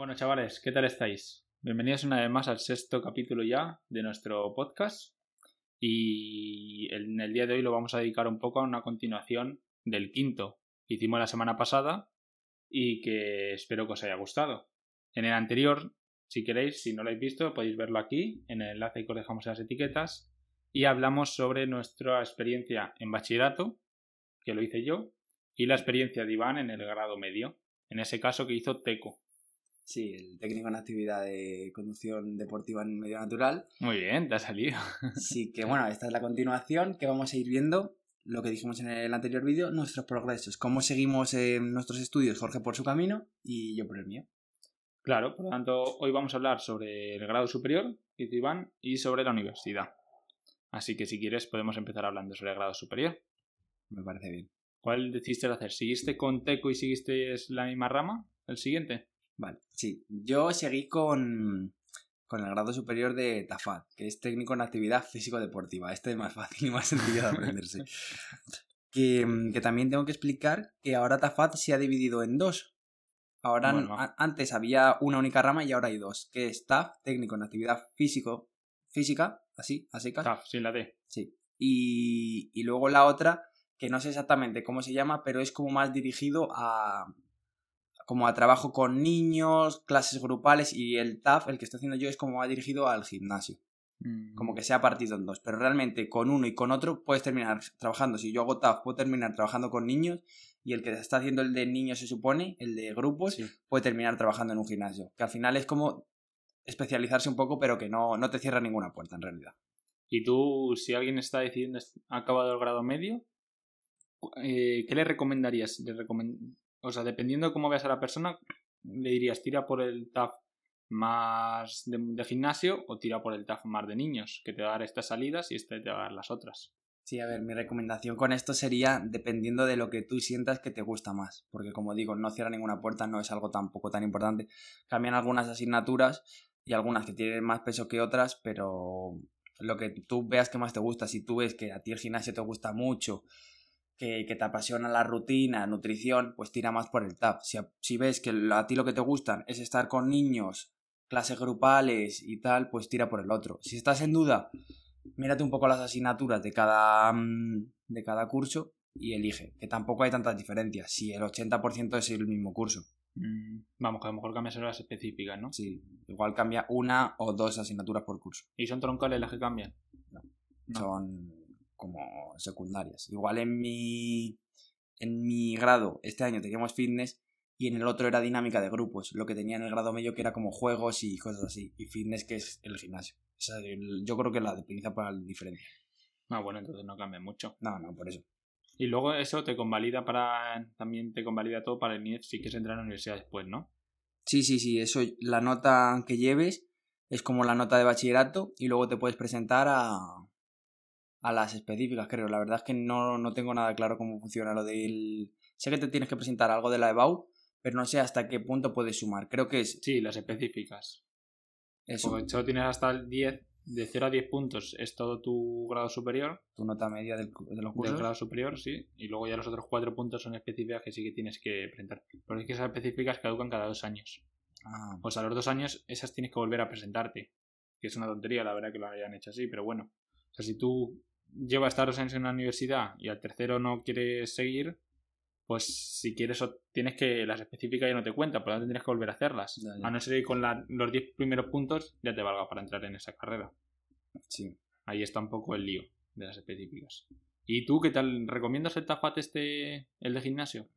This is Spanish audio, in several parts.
Bueno, chavales, ¿qué tal estáis? Bienvenidos una vez más al sexto capítulo ya de nuestro podcast. Y en el día de hoy lo vamos a dedicar un poco a una continuación del quinto que hicimos la semana pasada y que espero que os haya gustado. En el anterior, si queréis, si no lo habéis visto, podéis verlo aquí, en el enlace que os dejamos en las etiquetas. Y hablamos sobre nuestra experiencia en bachillerato, que lo hice yo, y la experiencia de Iván en el grado medio, en ese caso que hizo TECO. Sí, el técnico en actividad de conducción deportiva en medio natural. Muy bien, te ha salido. Sí, que bueno, esta es la continuación que vamos a ir viendo lo que dijimos en el anterior vídeo, nuestros progresos, cómo seguimos en nuestros estudios, Jorge por su camino y yo por el mío. Claro, por lo tanto, hoy vamos a hablar sobre el grado superior, Iván, y sobre la universidad. Así que si quieres podemos empezar hablando sobre el grado superior. Me parece bien. ¿Cuál decidiste hacer? ¿Seguiste con Teco y seguiste la misma rama? ¿El siguiente? Vale, sí. Yo seguí con, con el grado superior de TAFAD, que es técnico en actividad físico-deportiva. Este es más fácil y más sencillo de aprenderse. que, que, también tengo que explicar que ahora TAFAD se ha dividido en dos. Ahora, bueno. antes había una única rama y ahora hay dos, que es TAF, técnico en actividad físico, física, así, así TAF, sin la D. Sí. Y, y luego la otra, que no sé exactamente cómo se llama, pero es como más dirigido a, como a trabajo con niños, clases grupales y el TAF, el que estoy haciendo yo, es como va dirigido al gimnasio. Mm. Como que se ha partido en dos. Pero realmente con uno y con otro puedes terminar trabajando. Si yo hago TAF, puedo terminar trabajando con niños y el que está haciendo el de niños se supone, el de grupos, sí. puede terminar trabajando en un gimnasio. Que al final es como especializarse un poco, pero que no, no te cierra ninguna puerta en realidad. ¿Y tú, si alguien está decidiendo, ha acabado el grado medio, eh, ¿qué le recomendarías? ¿Le recomend... O sea, dependiendo de cómo veas a la persona, le dirías tira por el TAF más de, gimnasio o tira por el TAF más de niños, que te va a dar estas salidas y este te va a dar las otras. Sí, a ver, mi recomendación con esto sería dependiendo de lo que tú sientas que te gusta más, porque como digo, no cierra ninguna puerta, no es algo tampoco tan importante. Cambian algunas asignaturas y algunas que tienen más peso que otras, pero lo que tú veas que más te gusta, si tú ves que a ti el gimnasio te gusta mucho, que, que, te apasiona la rutina, nutrición, pues tira más por el TAP. Si, si, ves que a ti lo que te gustan es estar con niños, clases grupales y tal, pues tira por el otro. Si estás en duda, mírate un poco las asignaturas de cada, de cada curso y elige, que tampoco hay tantas diferencias, si el 80% es el mismo curso. Mm, vamos, que a lo mejor cambian las específicas, ¿no? Sí, igual cambia una o dos asignaturas por curso. ¿Y son troncales las que cambian? No, no. son como secundarias. Igual en mi, en mi grado este año teníamos fitness y en el otro era dinámica de grupos, lo que tenía en el grado medio que era como juegos y cosas así, y fitness que es el gimnasio. O sea, el, yo creo que la principal diferencia. Ah, bueno, entonces no cambia mucho. No, no, por eso. Y luego eso te convalida para. También te convalida todo para el NIEF si quieres entrar a la universidad después, ¿no? Sí, sí, sí. Eso, la nota que lleves es como la nota de bachillerato y luego te puedes presentar a, a las específicas, creo. La verdad es que no, no tengo nada claro cómo funciona lo del. Sé que te tienes que presentar algo de la EBAU, pero no sé hasta qué punto puedes sumar. Creo que es. Sí, las específicas. Eso. Porque solo tienes hasta el 10, de 0 a 10 puntos es todo tu grado superior. Tu nota media del, de los cursos. Del grado superior, sí. Y luego ya los otros 4 puntos son específicas que sí que tienes que presentar. Pero es que esas específicas caducan cada dos años. Ah. Sea, a los dos años esas tienes que volver a presentarte. Que es una tontería, la verdad, que lo hayan hecho así, pero bueno. O sea, si tú llevas estar dos años en una universidad y al tercero no quieres seguir, pues si quieres tienes que las específicas ya no te cuentan, por lo tanto tendrías que volver a hacerlas. Ya, ya. A no ser que con la, los 10 primeros puntos ya te valga para entrar en esa carrera. Sí. Ahí está un poco el lío de las específicas. ¿Y tú qué tal? ¿Recomiendas el TAFAT este, el de gimnasio?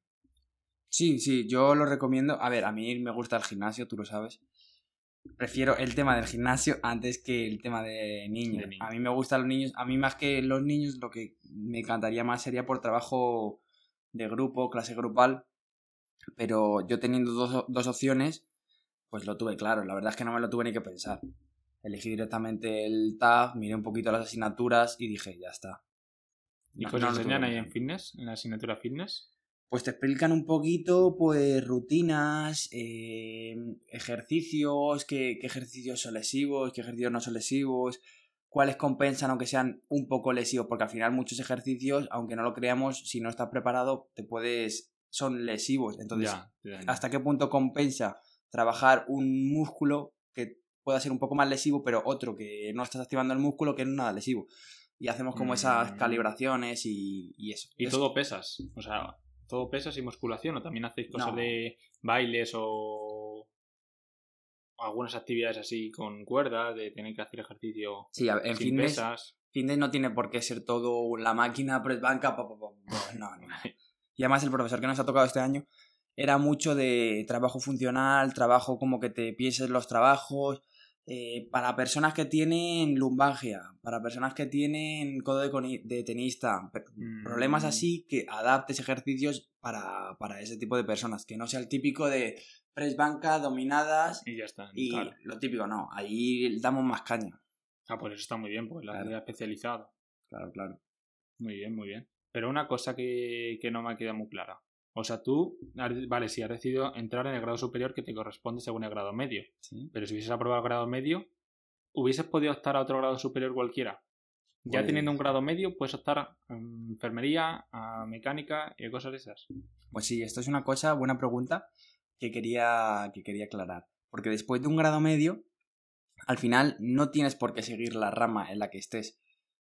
Sí, sí, yo lo recomiendo. A ver, a mí me gusta el gimnasio, tú lo sabes. Prefiero el tema del gimnasio antes que el tema de niños. De niños. A mí me gustan los niños. A mí más que los niños, lo que me encantaría más sería por trabajo de grupo, clase grupal. Pero yo teniendo dos, dos opciones, pues lo tuve claro. La verdad es que no me lo tuve ni que pensar. Elegí directamente el TAF, miré un poquito las asignaturas y dije, ya está. ¿Y pues no enseñan ahí en fitness, en la asignatura fitness? Pues te explican un poquito, pues, rutinas, eh, ejercicios, qué, qué ejercicios son lesivos, qué ejercicios no son lesivos, cuáles compensan aunque sean un poco lesivos, porque al final muchos ejercicios, aunque no lo creamos, si no estás preparado, te puedes, son lesivos. Entonces, ya, ya, ya. ¿hasta qué punto compensa trabajar un músculo que pueda ser un poco más lesivo, pero otro que no estás activando el músculo que no es nada lesivo. Y hacemos como esas Mm. calibraciones y, y eso. Y todo pesas. O sea, todo pesas y musculación. O también hacéis cosas No. de bailes o... algunas actividades así con cuerdas, de tener que hacer ejercicio Sí, a ver, en sin fitness, pesas. fitness no tiene por qué ser todo la máquina, press banca, pa, pa, pa, pa. No, no. Y además el profesor que nos ha tocado este año era mucho de trabajo funcional, trabajo como que te pienses los trabajos, eh, para personas que tienen lumbalgia, para personas que tienen codo de, tenista, pe- Mm. problemas así, que adaptes ejercicios para, para ese tipo de personas, que no sea el típico de press banca, dominadas Y ya está. y claro. lo típico, no, ahí damos más caña. Ah, pues eso está muy bien, pues la Claro. especializada. Claro, claro. Muy bien, muy bien. Pero una cosa que, que no me ha quedado muy clara. O sea, tú, vale, si has decidido entrar en el grado superior que te corresponde según el grado medio. Sí. Pero si hubieses aprobado el grado medio, ¿hubieses podido optar a otro grado superior cualquiera? Ya Pues- teniendo un grado medio, puedes optar a enfermería, a mecánica y cosas de esas. Pues sí, esto es una cosa, buena pregunta, que quería, que quería aclarar. Porque después de un grado medio, al final no tienes por qué seguir la rama en la que estés.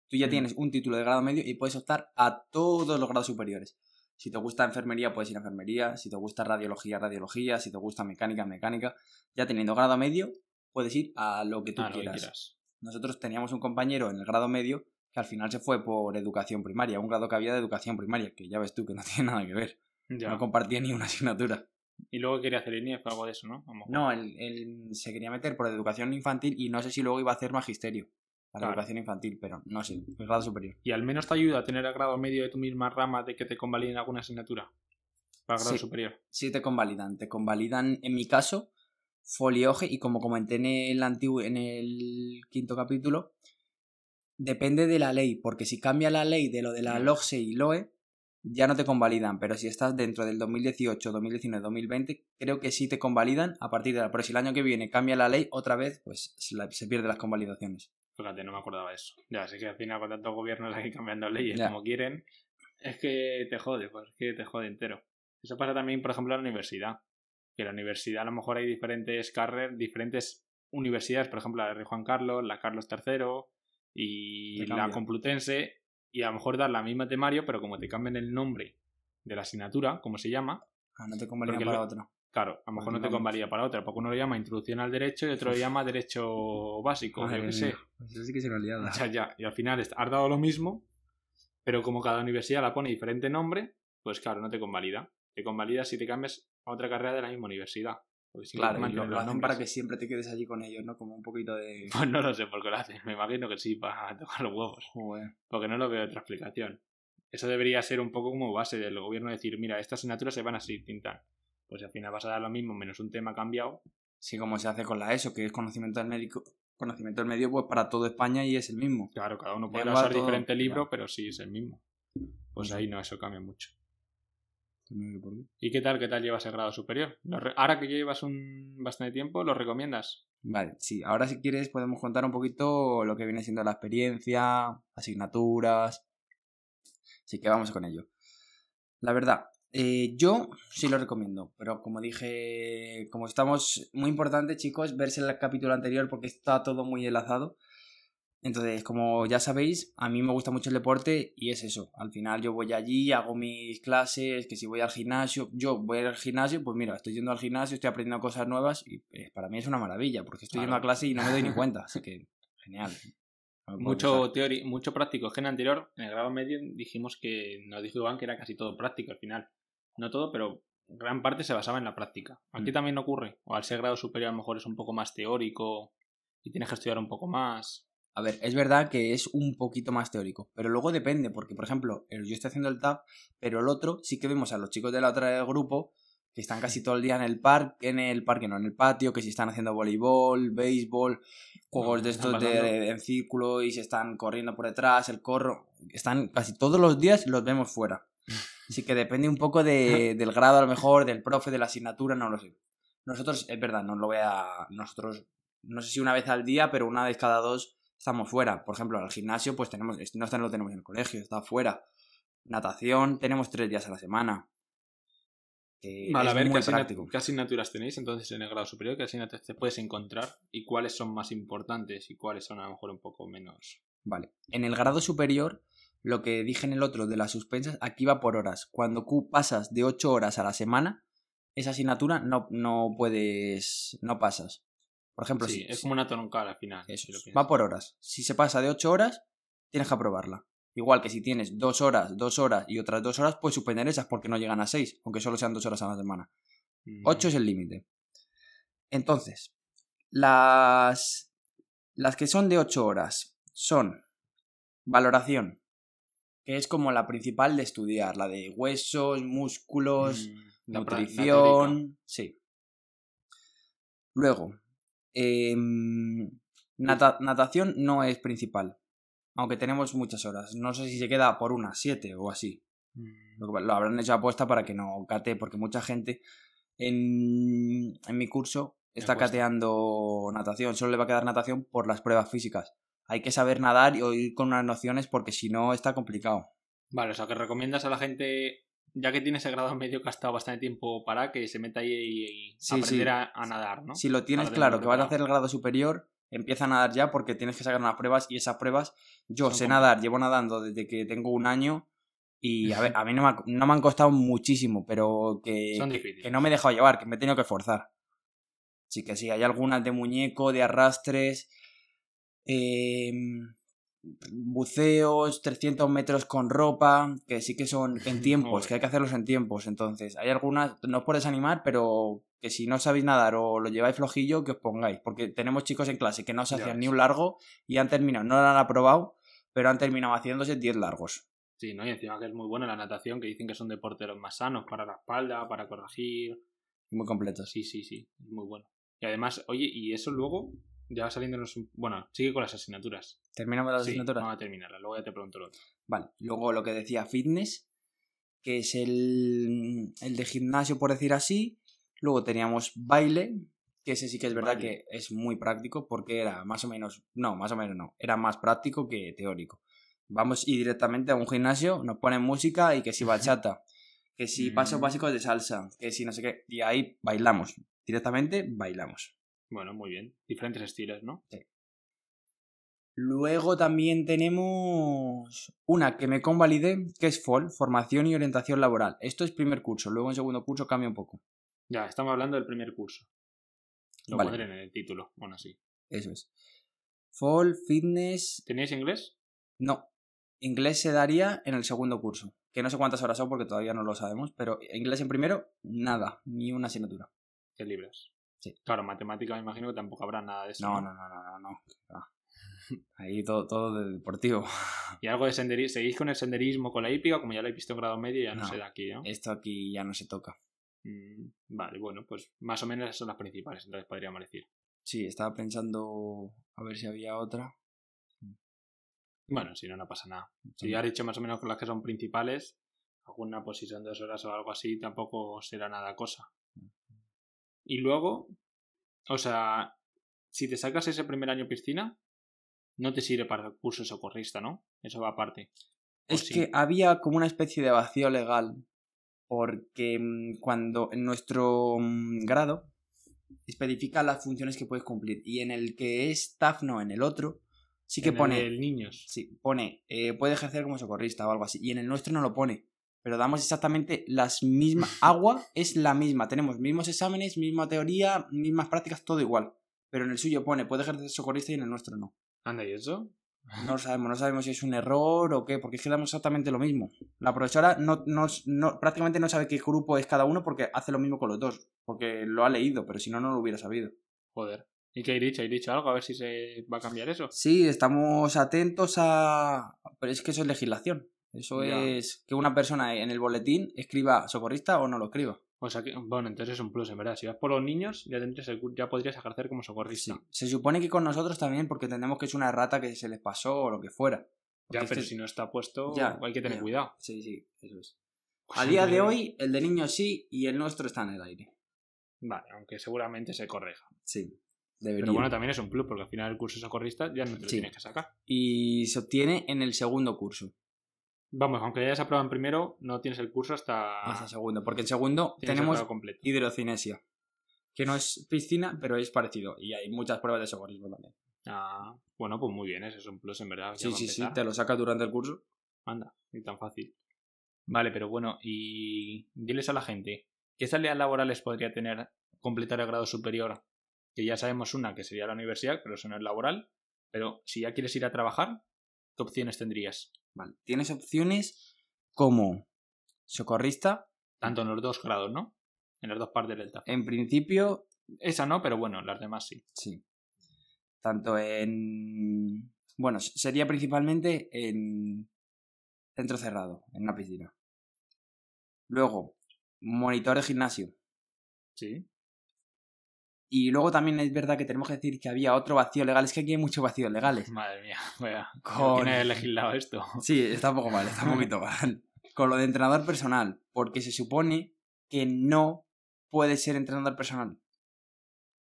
Tú ya Mm. tienes un título de grado medio y puedes optar a todos los grados superiores. Si te gusta enfermería, puedes ir a enfermería. Si te gusta radiología, radiología. Si te gusta mecánica, mecánica. Ya teniendo grado medio, puedes ir a lo que tú Ah, lo que quieras. Nosotros teníamos un compañero en el grado medio que al final se fue por educación primaria, un grado que había de educación primaria, que ya ves tú que no tiene nada que ver. Ya. No compartía ni una asignatura. Y luego quería hacer INIEF o algo de eso, ¿no? No, él, él se quería meter por educación infantil y no sé si luego iba a hacer magisterio para Claro. educación infantil, pero no sé, el grado superior. Y al menos te ayuda a tener el grado medio de tu misma rama de que te convaliden alguna asignatura. Para el grado Sí. superior. Sí te convalidan, te convalidan en mi caso folioge y como comenté en el antiguo en el quinto capítulo depende de la ley, porque si cambia la ley de lo de la. LOGSE y LOE ya no te convalidan, pero si estás dentro del 2018, 2019, 2020, creo que sí te convalidan a partir de la, pero si el año que viene cambia la ley otra vez, pues se, la- se pierden las convalidaciones. Fíjate, no me acordaba de eso. Ya, sé que al final con tantos gobiernos aquí cambiando leyes Ya. como quieren, es que te jode, pues es que te jode entero. Eso pasa también, por ejemplo, en la universidad. Que en la universidad a lo mejor hay diferentes carreras, diferentes universidades, por ejemplo, la de Rey Juan Carlos, la Carlos III y la. Complutense, y a lo mejor dar la misma temario, pero como te cambian el nombre de la asignatura, como se llama, Ah, no te Porque para lo- otro. Claro, a lo mejor no te convalida para otra, porque uno lo llama introducción al derecho y otro lo llama derecho básico, yo Madre qué sé. mía, pues eso sí que es una liada. Ya, ya. Y al final has dado lo mismo, pero como cada universidad la pone diferente nombre, pues claro, no te convalida. Te convalida si te cambias a otra carrera de la misma universidad. Claro, y lo, lo hacen para que siempre te quedes allí con ellos, ¿no? Como un poquito de... Pues no lo sé por qué lo hacen. Me imagino que sí, para tocar los huevos. Joder. Porque no lo veo otra explicación. Eso debería ser un poco como base del gobierno decir, mira, estas asignaturas se van así, tintan. Pues al final vas a dar lo mismo, menos un tema cambiado. Sí, como se hace con la ESO, que es conocimiento del médico, conocimiento del medio pues para todo España y es el mismo. Claro, cada uno puede usar todo, diferente libro, pero sí es el mismo. Pues ahí no, eso cambia mucho. No sé por qué. ¿Y qué tal, qué tal llevas el grado superior? Re- Ahora que ya llevas un bastante tiempo, ¿lo recomiendas? Vale, sí, ahora si quieres podemos contar un poquito lo que viene siendo la experiencia, asignaturas. Así que vamos con ello. La verdad, eh, yo sí lo recomiendo, pero como dije, como estamos, muy importante chicos, verse el capítulo anterior porque está todo muy enlazado. Entonces, como ya sabéis, a mí me gusta mucho el deporte y es eso. Al final yo voy allí, hago mis clases, que si voy al gimnasio, yo voy al gimnasio, pues mira, estoy yendo al gimnasio, estoy aprendiendo cosas nuevas y eh, para mí es una maravilla porque estoy yendo a Claro. clase y no me doy ni cuenta. Así que, genial. No Mucho teórico, mucho práctico. Es que en el anterior, en el grado medio, dijimos que, nos dijo Iván que era casi todo práctico al final. No todo, pero gran parte se basaba en la práctica. Aquí Mm. también ocurre. O al ser grado superior a lo mejor es un poco más teórico y tienes que estudiar un poco más. A ver, es verdad que es un poquito más teórico, pero luego depende, porque por ejemplo, yo estoy haciendo el TAP, pero el otro sí que vemos a los chicos de la otra del grupo que están casi todo el día en el parque, en el parque, no, en el patio, que si están haciendo voleibol, béisbol, juegos No, de estos de, en círculo y se están corriendo por detrás, el corro, están casi todos los días los vemos fuera. Así que depende un poco de- del grado a lo mejor, del profe, de la asignatura, no lo sé. Nosotros, es verdad, no lo voy a... Nosotros, no sé si una vez al día, pero una vez cada dos estamos fuera. Por ejemplo, al gimnasio, pues tenemos, no está- lo tenemos en el colegio, está fuera. Natación, tenemos tres días a la semana. Vale, es a ver, ¿qué, muy práctico. qué asignaturas tenéis entonces en el grado superior? ¿Qué asignaturas te puedes encontrar? ¿Y cuáles son más importantes? ¿Y cuáles son a lo mejor un poco menos? Vale. En el grado superior, lo que dije en el otro de las suspensas, aquí va por horas. Cuando Q pasas de 8 horas a la semana, esa asignatura no, no puedes. no pasas. Por ejemplo, sí, si, es como una troncal al final. Eso si va por horas. Si se pasa de 8 horas, tienes que aprobarla. Igual que si tienes 2 horas, 2 horas y otras 2 horas, puedes suspender esas porque no llegan a 6, aunque solo sean 2 horas a la semana. Mm, 8 es el límite. Entonces, las, las que son de 8 horas son valoración, que es como la principal de estudiar, la de huesos, músculos, mm, nutrición, sí. Luego, em, nata- natación no es principal, aunque tenemos muchas horas. No sé si se queda por unas 7 o así. Mm, Lo, habrán hecho apuesta para que no cate, porque mucha gente en, en mi curso está cateando natación. Solo le va a quedar natación por las pruebas físicas. Hay que saber nadar y ir con unas nociones porque si no está complicado. Vale, o sea, que recomiendas a la gente, ya que tiene ese grado medio que ha estado bastante tiempo para, que se meta ahí y, Sí, aprender sí. A, a nadar, ¿no? Si lo tienes claro que vas a hacer el grado superior, empieza a nadar ya porque tienes que sacar unas pruebas y esas pruebas yo Son sé nadar, llevo nadando desde que tengo un año y a, ver, a mí no me, ha- no me han costado muchísimo, pero que, Son que no me he dejado llevar, que me he tenido que forzar. Sí que sí, hay algunas de muñeco, de arrastres, em, buceos, 300 metros con ropa, que sí que son en tiempos, que hay que hacerlos en tiempos. Entonces, hay algunas, no os puedes animar, pero que si no sabéis nadar o lo lleváis flojillo, que os pongáis. Porque tenemos chicos en clase que no se hacían ni un largo y han terminado, no lo han aprobado, pero han terminado haciéndose 10 largos. Sí, ¿no? Y encima que es muy buena la natación, que dicen que son deportes los más sanos para la espalda, para corregir. Muy completos. Sí, sí, sí, es muy bueno. Y además, oye, y eso luego, ya saliéndonos un... Bueno, sigue con las asignaturas. Terminamos las Sí, asignaturas. vamos a terminarlas, luego ya te pregunto lo otro. Vale, luego lo que decía fitness, que es el, el de gimnasio, por decir así. Luego teníamos baile, que ese sí que es verdad Baile. que es muy práctico porque era más o menos, no, más o menos no, era más práctico que teórico. Vamos y directamente a un gimnasio, nos ponen música y que si bachata, que si pasos Mm. básicos de salsa, que si no sé qué, y ahí bailamos, directamente bailamos. Bueno, muy bien. Diferentes estilos, ¿no? Luego también tenemos una que me convalidé, que es FOL, Formación y Orientación Laboral. Esto es primer curso, luego en segundo curso cambia un poco. Ya, estamos hablando del primer curso. Lo Vale. pondré en el título, bueno, sí. Eso es. FOL, Fitness... ¿Tenéis inglés? No, inglés se daría en el segundo curso. Que no sé cuántas horas son porque todavía no lo sabemos, pero inglés en primero, nada, ni una asignatura. ¿Qué libros? Sí. Claro, matemática me imagino que tampoco habrá nada de eso. No, no, no, no, no. no. Ah. Ahí todo, todo de deportivo. Y algo de senderismo. ¿Seguís con el senderismo, con la hípica? Como ya lo he visto en grado medio, ya no, No. sé de aquí, ¿no? Esto aquí ya no se toca. Mm, vale, bueno, pues más o menos esas son las principales, entonces podríamos decir. Sí, estaba pensando a ver si había otra. Bueno, si no, no pasa nada. Si ya has dicho más o menos las que son principales, alguna pues si son dos horas o algo así, tampoco será nada cosa. Y luego, o sea, si te sacas ese primer año piscina, no te sirve para el curso de socorrista, ¿no? Eso va aparte. ¿O Es sí? que había como una especie de vacío legal porque mm, cuando en nuestro mm, grado especifica las funciones que puedes cumplir y en el que es staff no, en el otro sí que En el pone del niños. sí, pone eh, puede ejercer como socorrista o algo así y en el nuestro no lo pone pero damos exactamente las mismas agua es la misma tenemos mismos exámenes misma teoría mismas prácticas todo igual pero en el suyo pone puede ejercer socorrista y en el nuestro no Anda, ¿y eso? no lo sabemos, no sabemos si es un error o qué, porque es que damos exactamente lo mismo. La profesora no, no, no- prácticamente no sabe qué grupo es cada uno porque hace lo mismo con los dos, porque lo ha leído, pero si no, no lo hubiera sabido. Joder. ¿Y qué hay dicho? ¿Hay dicho algo? A ver si se va a cambiar eso. Sí, estamos atentos a... Pero es que eso es legislación. Eso Ya. es que una persona en el boletín escriba socorrista o no lo escriba. O sea que, bueno, entonces es un plus, en verdad. Si vas por los niños, ya, tendrías el ya podrías ejercer como socorrista. Sí. Se supone que con nosotros también porque entendemos que es una errata que se les pasó o lo que fuera. Ya, Porque pero si no está puesto, Ya, hay que tener ya. cuidado. Sí, sí, eso es. A día de hoy, el de niños sí y el nuestro está en el aire. Vale, aunque seguramente se corrija. Sí, debería. Pero bueno, también es un plus, porque al final el curso de socorrista ya no te lo Sí. tienes que sacar. y se obtiene en el segundo curso. Vamos, aunque hayas aprobado en primero, no tienes el curso hasta. Hasta segundo. Porque en segundo tenemos hidrocinesia. Que no es piscina, pero es parecido. Y hay muchas pruebas de socorrismo también. Ah, bueno, pues muy bien, ese es un plus en verdad. ya Sí, sí, sí. Te lo sacas durante el curso. Anda, ni tan fácil. Vale, pero bueno, y diles a la gente, ¿qué salidas laborales podría tener completar el grado superior? Que ya sabemos una, que sería la universidad, pero eso no es laboral. Pero si ya quieres ir a trabajar, ¿qué opciones tendrías? Vale. Tienes opciones como socorrista. Tanto en los dos grados, ¿no? En las dos partes del TAF. En principio, Esa no, pero bueno, las demás sí. sí. Tanto en. Bueno, sería principalmente en centro cerrado, en una piscina. Luego, monitor de gimnasio. Sí. Y luego también es verdad que tenemos que decir que había otro vacío legal. Es que aquí hay muchos vacíos legales. Madre mía, vaya. Con- ¿Quién legislado esto? Sí, está un poco mal, está un poquito mal. Con lo de entrenador personal, porque se supone que no puedes ser entrenador personal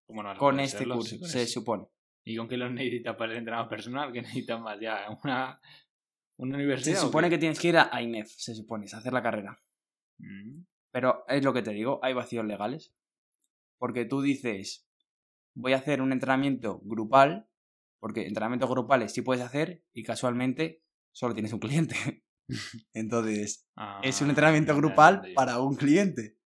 ¿Cómo no vas a con este serlo? curso, Sí, con se ese. supone. ¿Y con qué los necesitas para ser entrenador personal? ¿Qué necesitas más ya? ¿Una, una Se universidad? o supone que tienes que ir a INEF, se supone, a hacer la carrera. Mm, Pero es lo que te digo, hay vacíos legales. Porque tú dices, voy a hacer un entrenamiento grupal, porque entrenamientos grupales sí puedes hacer y casualmente solo tienes un cliente. Entonces, ah, es un entrenamiento ya grupal para un cliente.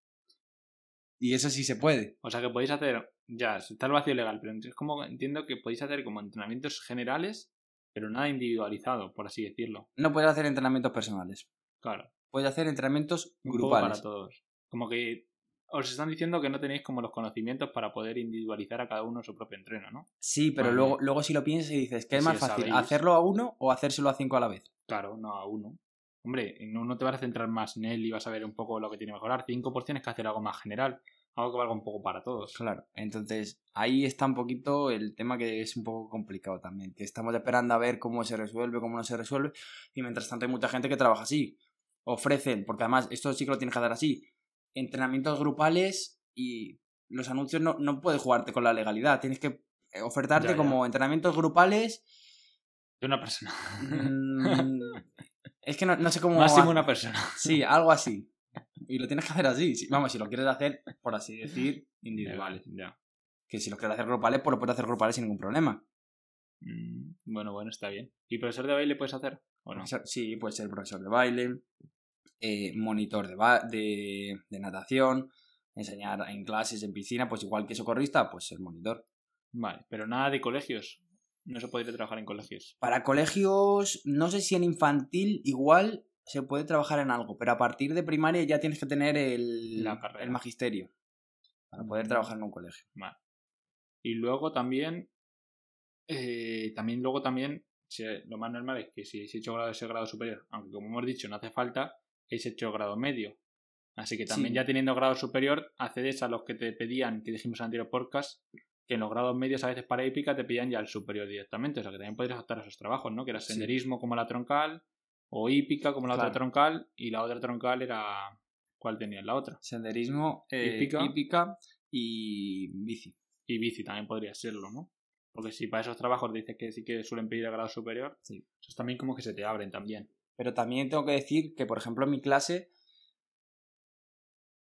Y eso sí se puede. O sea que podéis hacer, ya, está el vacío legal, pero es como entiendo que podéis hacer como entrenamientos generales, pero nada individualizado, por así decirlo. No puedes hacer entrenamientos personales. Claro, Puedes hacer entrenamientos grupales. para todos. Como que os están diciendo que no tenéis como los conocimientos para poder individualizar a cada uno su propio entreno, ¿no? Sí, pero Vale. luego, luego si lo piensas y dices, ¿qué es Sí, más fácil? sabéis. ¿Hacerlo a uno o hacérselo a cinco a la vez? Claro, no a uno. Hombre, no, no te vas a centrar más en él y vas a ver un poco lo que tiene que mejorar. Cinco por tienes que hacer algo más general, algo que valga un poco para todos. Claro, entonces ahí está un poquito el tema que es un poco complicado también, que estamos esperando a ver cómo se resuelve, cómo no se resuelve, y mientras tanto hay mucha gente que trabaja así. Ofrecen, porque además esto sí que lo tienes que hacer así, entrenamientos grupales y los anuncios no, no puedes jugarte con la legalidad, tienes que eh, ofertarte Ya, ya. como entrenamientos grupales. De una persona. mm, es que no, no sé cómo... Máximo una persona. Sí, algo así. Y lo tienes que hacer así. sí, Vamos, si lo quieres hacer, por así decir, individuales. Ya. Que si lo quieres hacer grupales, pues lo puedes hacer grupales sin ningún problema. Mm, Bueno, bueno, está bien. ¿Y profesor de baile puedes hacer? ¿O no? Sí, puede ser profesor de baile, eh, monitor de, ba- de, de natación, enseñar en clases, en piscina, pues igual que socorrista, pues ser monitor. Vale, pero nada de colegios. No se podría trabajar en colegios. Para colegios, no sé si en infantil igual se puede trabajar en algo, pero a partir de primaria ya tienes que tener el, La el magisterio para poder Mm. trabajar en un colegio. Vale. Y luego también. eh, también luego también. lo más normal es que si habéis hecho grado ese grado superior, aunque como hemos dicho, no hace falta, habéis hecho grado medio. Así que también Sí. ya teniendo grado superior, accedes a los que te pedían, que dijimos en anterior podcast, que en los grados medios a veces para épica te pedían ya el superior directamente. O sea que también podrías optar a esos trabajos, ¿no? Que era Sí. senderismo como la troncal, o hípica como la otra troncal, y la otra troncal era. ¿Cuál tenías la otra? Senderismo, eh, Hípica. hípica y bici. Y bici también podría serlo, ¿no? Porque si para esos trabajos dices que sí que suelen pedir el grado superior, Sí. esos también como que se te abren también. Pero también tengo que decir que, por ejemplo, en mi clase,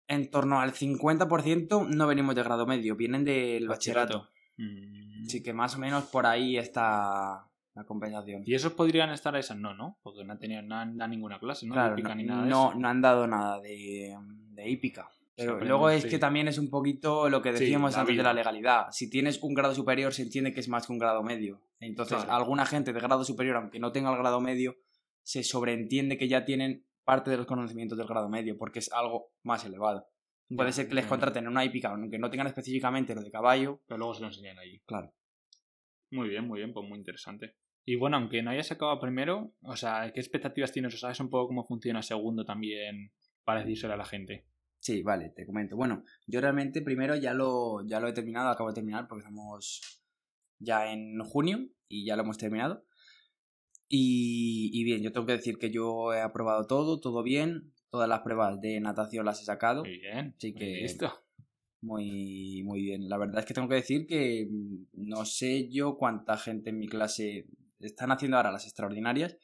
en torno al 50% no venimos de grado medio, vienen del bachillerato. Mm. Así que más o menos por ahí está la compensación. Y esos podrían estar a esas, no, ¿no? Porque no han tenido na- na- ninguna clase, ¿no? Claro, no, ni nada de no, eso. no han dado nada de, de hípica. Pero luego es sí. que también es un poquito lo que Sí, decíamos la antes de la legalidad. Si tienes un grado superior, se entiende que es más que un grado medio. Entonces, Claro. alguna gente de grado superior, aunque no tenga el grado medio, se sobreentiende que ya tienen parte de los conocimientos del grado medio, porque es algo más elevado. Puede ser que les contraten en una hípica, aunque no tengan específicamente lo de caballo. Pero luego se lo enseñan allí. Claro. Muy bien, muy bien, pues muy interesante. Y bueno, aunque no hayas acabado primero, o sea, ¿qué expectativas tienes? ¿O sabes un poco cómo funciona segundo también para decírselo a la gente? Sí, vale, te comento. Bueno, yo realmente primero ya lo, ya lo he terminado, acabo de terminar porque estamos ya en junio y ya lo hemos terminado. Y, y bien, yo tengo que decir que yo he aprobado todo, todo bien, todas las pruebas de natación las he sacado. Muy bien. Sí muy que- listo. Muy, muy bien. La verdad es que tengo que decir que no sé yo cuánta gente en mi clase están haciendo ahora las extraordinarias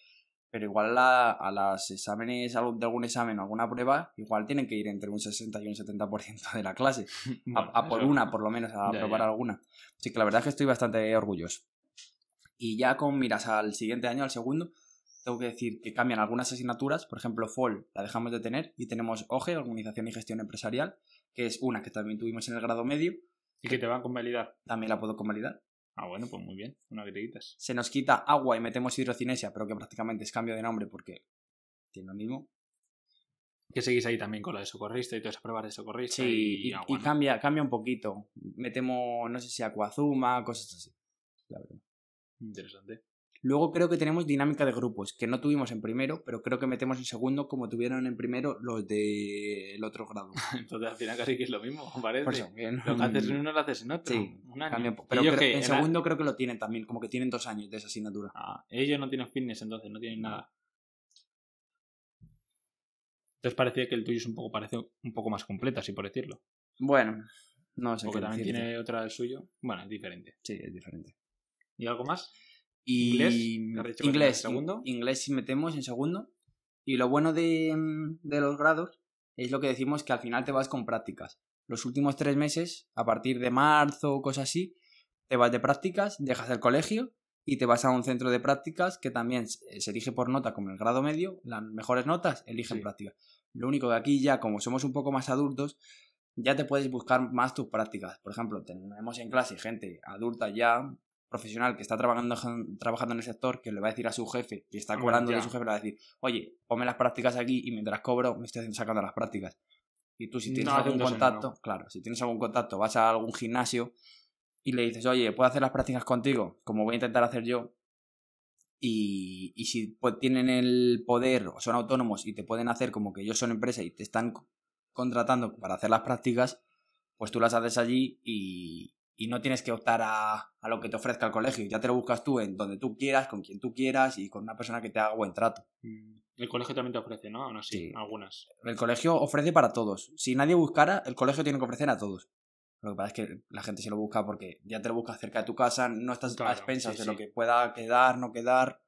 pero igual a, a los exámenes de algún examen o alguna prueba, igual tienen que ir entre un 60 y un 70% de la clase. Bueno, a, a por eso- una, por lo menos, a Ya, probar ya. alguna. Así que la verdad es que estoy bastante orgulloso. Y ya con miras al siguiente año, al segundo, tengo que decir que cambian algunas asignaturas. Por ejemplo, FOL la dejamos de tener y tenemos OGE, Organización y Gestión Empresarial, que es una que también tuvimos en el grado medio. ¿Y que te van con validar? También la puedo convalidar. Ah, bueno, pues muy bien. Una que te quitas. Se nos quita agua y metemos hidrocinesia, pero que prácticamente es cambio de nombre porque tiene lo mismo. Que seguís ahí también con lo de socorrista y todas esas pruebas de socorrista. Sí, y, ah, y cambia, cambia un poquito. Metemos, no sé si Aquazuma, cosas así. La verdad. Interesante. Luego creo que tenemos dinámica de grupos, que no tuvimos en primero, pero creo que metemos en segundo como tuvieron en primero los del otro grado. Entonces al final casi que es lo mismo, parece. Por eso, que Lo que haces en uno lo haces en otro. Sí, Un año. cambia un po- Pero creo- en la- segundo creo que lo tienen también, como que tienen dos años de esa asignatura. Ah, ellos no tienen fitness entonces, no tienen nada. Entonces parecía que el tuyo es un poco, parece un poco más completo, así por decirlo. Bueno, no sé Porque qué también decirte. tiene otra del suyo. Bueno, es diferente. Sí, es diferente. ¿Y algo más? Y ¿Inglés? ¿Que has dicho que inglés, en segundo? in- inglés sí metemos en segundo. Y lo bueno de, mm, de los grados es lo que decimos que al final te vas con prácticas. Los últimos tres meses, a partir de marzo o cosas así, te vas de prácticas, dejas el colegio y te vas a un centro de prácticas que también se se elige por nota como el grado medio, las mejores notas eligen Sí. prácticas. Lo único que aquí ya, como somos un poco más adultos, ya te puedes buscar más tus prácticas. Por ejemplo, tenemos en clase gente adulta ya, profesional, que está trabajando, trabajando en el sector, que le va a decir a su jefe, que está cobrando de su jefe, le va a decir, oye, ponme las prácticas aquí y mientras cobro me estoy sacando las prácticas. Y tú si tienes No, algún contacto, no. claro, si tienes algún contacto, vas a algún gimnasio y le dices, oye, ¿puedo hacer las prácticas contigo? Como voy a intentar hacer yo. Y, y si pues, tienen el poder o son autónomos y te pueden hacer como que ellos son empresa y te están co- contratando para hacer las prácticas, pues tú las haces allí y, y no tienes que optar a, a lo que te ofrezca el colegio. Ya te lo buscas tú en donde tú quieras, con quien tú quieras y con una persona que te haga buen trato. Mm, El colegio también te ofrece, ¿no? No, sí, Sí. algunas. El colegio ofrece para todos. Si nadie buscara, el colegio tiene que ofrecer a todos. Lo que pasa es que la gente se lo busca porque ya te lo busca cerca de tu casa, no estás a expensas sí, de lo que pueda quedar, no quedar.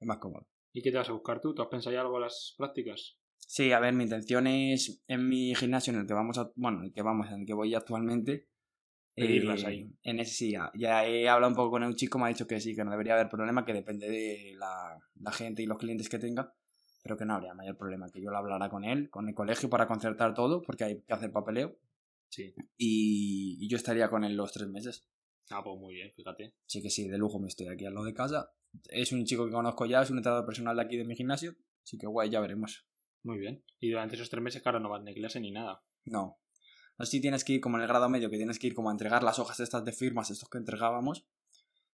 Es más cómodo. ¿Y qué te vas a buscar tú? ¿Tú has pensado ya algo en las prácticas? Sí, a ver, mi intención es en mi gimnasio en el que vamos a, bueno, en el que vamos, en el que voy actualmente. Pedirlas ahí. En ese sí, ya, ya he hablado un poco con un chico, me ha dicho que sí, que no debería haber problema, que depende de la, la gente y los clientes que tenga, pero que no habría mayor problema, que yo lo hablara con él, con el colegio para concertar todo, porque hay que hacer papeleo, Sí. y, y yo estaría con él los tres meses. Ah, pues muy bien, fíjate. Sí que sí, de lujo me estoy aquí al lado de casa. Es un chico que conozco ya, es un entrenador personal de aquí de mi gimnasio, así que guay, ya veremos. Muy bien. Y durante esos tres meses, claro, no vas ni clase ni nada. No. No sé si tienes que ir como en el grado medio, que tienes que ir como a entregar las hojas estas de firmas, estos que entregábamos.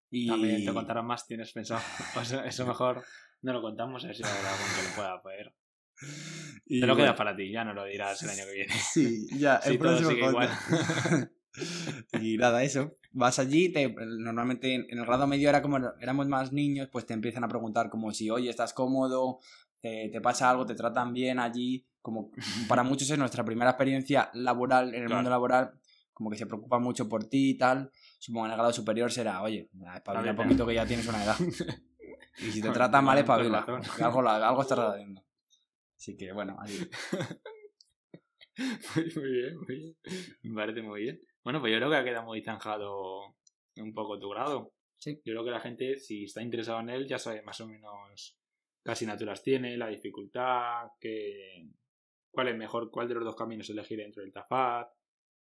Y... También te contarán más, tienes pensado. Pues eso mejor no lo contamos, a ver si habrá algún que lo pueda poder. y Te lo queda bueno, para ti, ya no lo dirás el año que viene. Sí, ya, el todo próximo sigue igual. y nada, eso. Vas allí, te, normalmente en en el grado medio era como éramos más niños, pues te empiezan a preguntar como si, oye, estás cómodo, te, te pasa algo, te tratan bien allí. Como para muchos es nuestra primera experiencia laboral en el Claro. mundo laboral, como que se preocupan mucho por ti y tal. Supongo en el grado superior será, oye, espabila un poquito que ya tienes una edad. Y si te tratan mal, espabila. Algo, algo estás haciendo. Así que bueno, ahí. muy bien, muy bien. Me parece muy bien. Bueno, pues yo creo que ha quedado muy zanjado un poco tu grado. Sí. Yo creo que la gente, si está interesado en él, ya sabe más o menos qué asignaturas tiene, la dificultad, qué, cuál es mejor, cuál de los dos caminos elegir dentro del TAFAT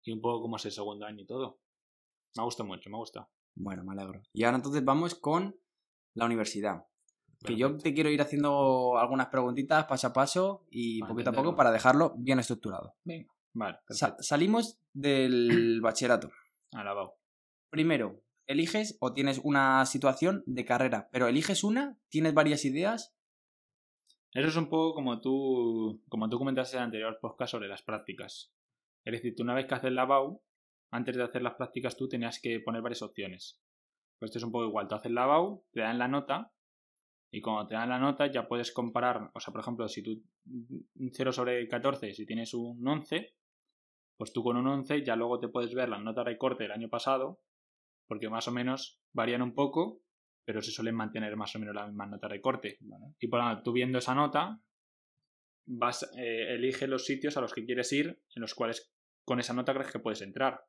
y un poco cómo es el segundo año y todo. Me ha gustado mucho, me ha gustado. Bueno, me alegro. Y ahora entonces vamos con la universidad. Que yo te quiero ir haciendo algunas preguntitas paso a paso y poquito a poco para dejarlo bien estructurado. Vale, Sa- perfecto. salimos del bachillerato. Alabado. Primero, eliges o tienes una situación de carrera, pero eliges una, tienes varias ideas. Eso es un poco como tú, como tú comentaste en el anterior podcast sobre las prácticas. Es decir, tú una vez que haces la BAU, antes de hacer las prácticas tú tenías que poner varias opciones. Pues esto es un poco igual. Tú haces la BAU, te dan la nota, y cuando te dan la nota ya puedes comparar, o sea, por ejemplo, si tú un 0 sobre 14, si tienes un 11, pues tú con un 11 ya luego te puedes ver las notas de corte del año pasado, porque más o menos varían un poco, pero se suelen mantener más o menos las mismas notas de corte. Y por lo tanto, tú viendo esa nota, vas, eh, elige los sitios a los que quieres ir, en los cuales con esa nota crees que puedes entrar.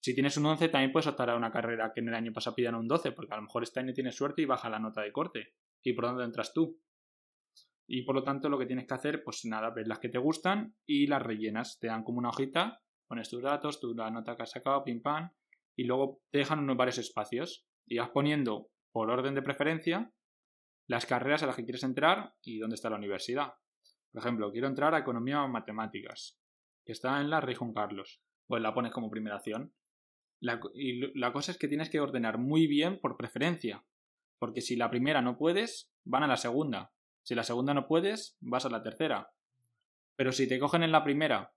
Si tienes un 11, también puedes optar a una carrera que en el año pasado pidan un 12, porque a lo mejor este año tienes suerte y baja la nota de corte. Y por dónde entras tú. Y por lo tanto, lo que tienes que hacer, pues nada, ves las que te gustan y las rellenas. Te dan como una hojita, pones tus datos, tu la nota que has sacado, pim pam, y luego te dejan unos varios espacios. Y vas poniendo por orden de preferencia las carreras a las que quieres entrar y dónde está la universidad. Por ejemplo, quiero entrar a Economía o Matemáticas, que está en la Rey Juan Carlos. Pues la pones como primera acción. y la cosa es que tienes que ordenar muy bien por preferencia. Porque si la primera no puedes, van a la segunda. Si la segunda no puedes, vas a la tercera. Pero si te cogen en la primera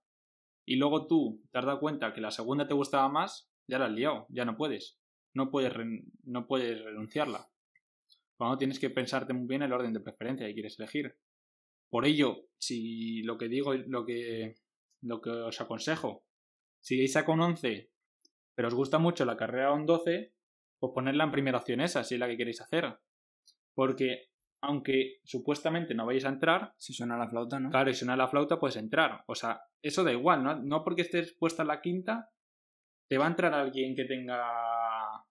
y luego tú te has dado cuenta que la segunda te gustaba más, ya la has liado, ya no puedes. No puedes, no puedes renunciarla. Cuando tienes que pensarte muy bien el orden de preferencia que quieres elegir. Por ello, si lo que digo, lo que, lo que os aconsejo, si saca un 11, pero os gusta mucho la carrera un 12, pues ponerla en primera opción esa, si es la que queréis hacer. Porque aunque supuestamente no vais a entrar. Si suena la flauta, ¿no? Claro, si suena la flauta, puedes entrar. O sea, eso da igual, ¿no? No porque estés puesta en la quinta, te va a entrar alguien que tenga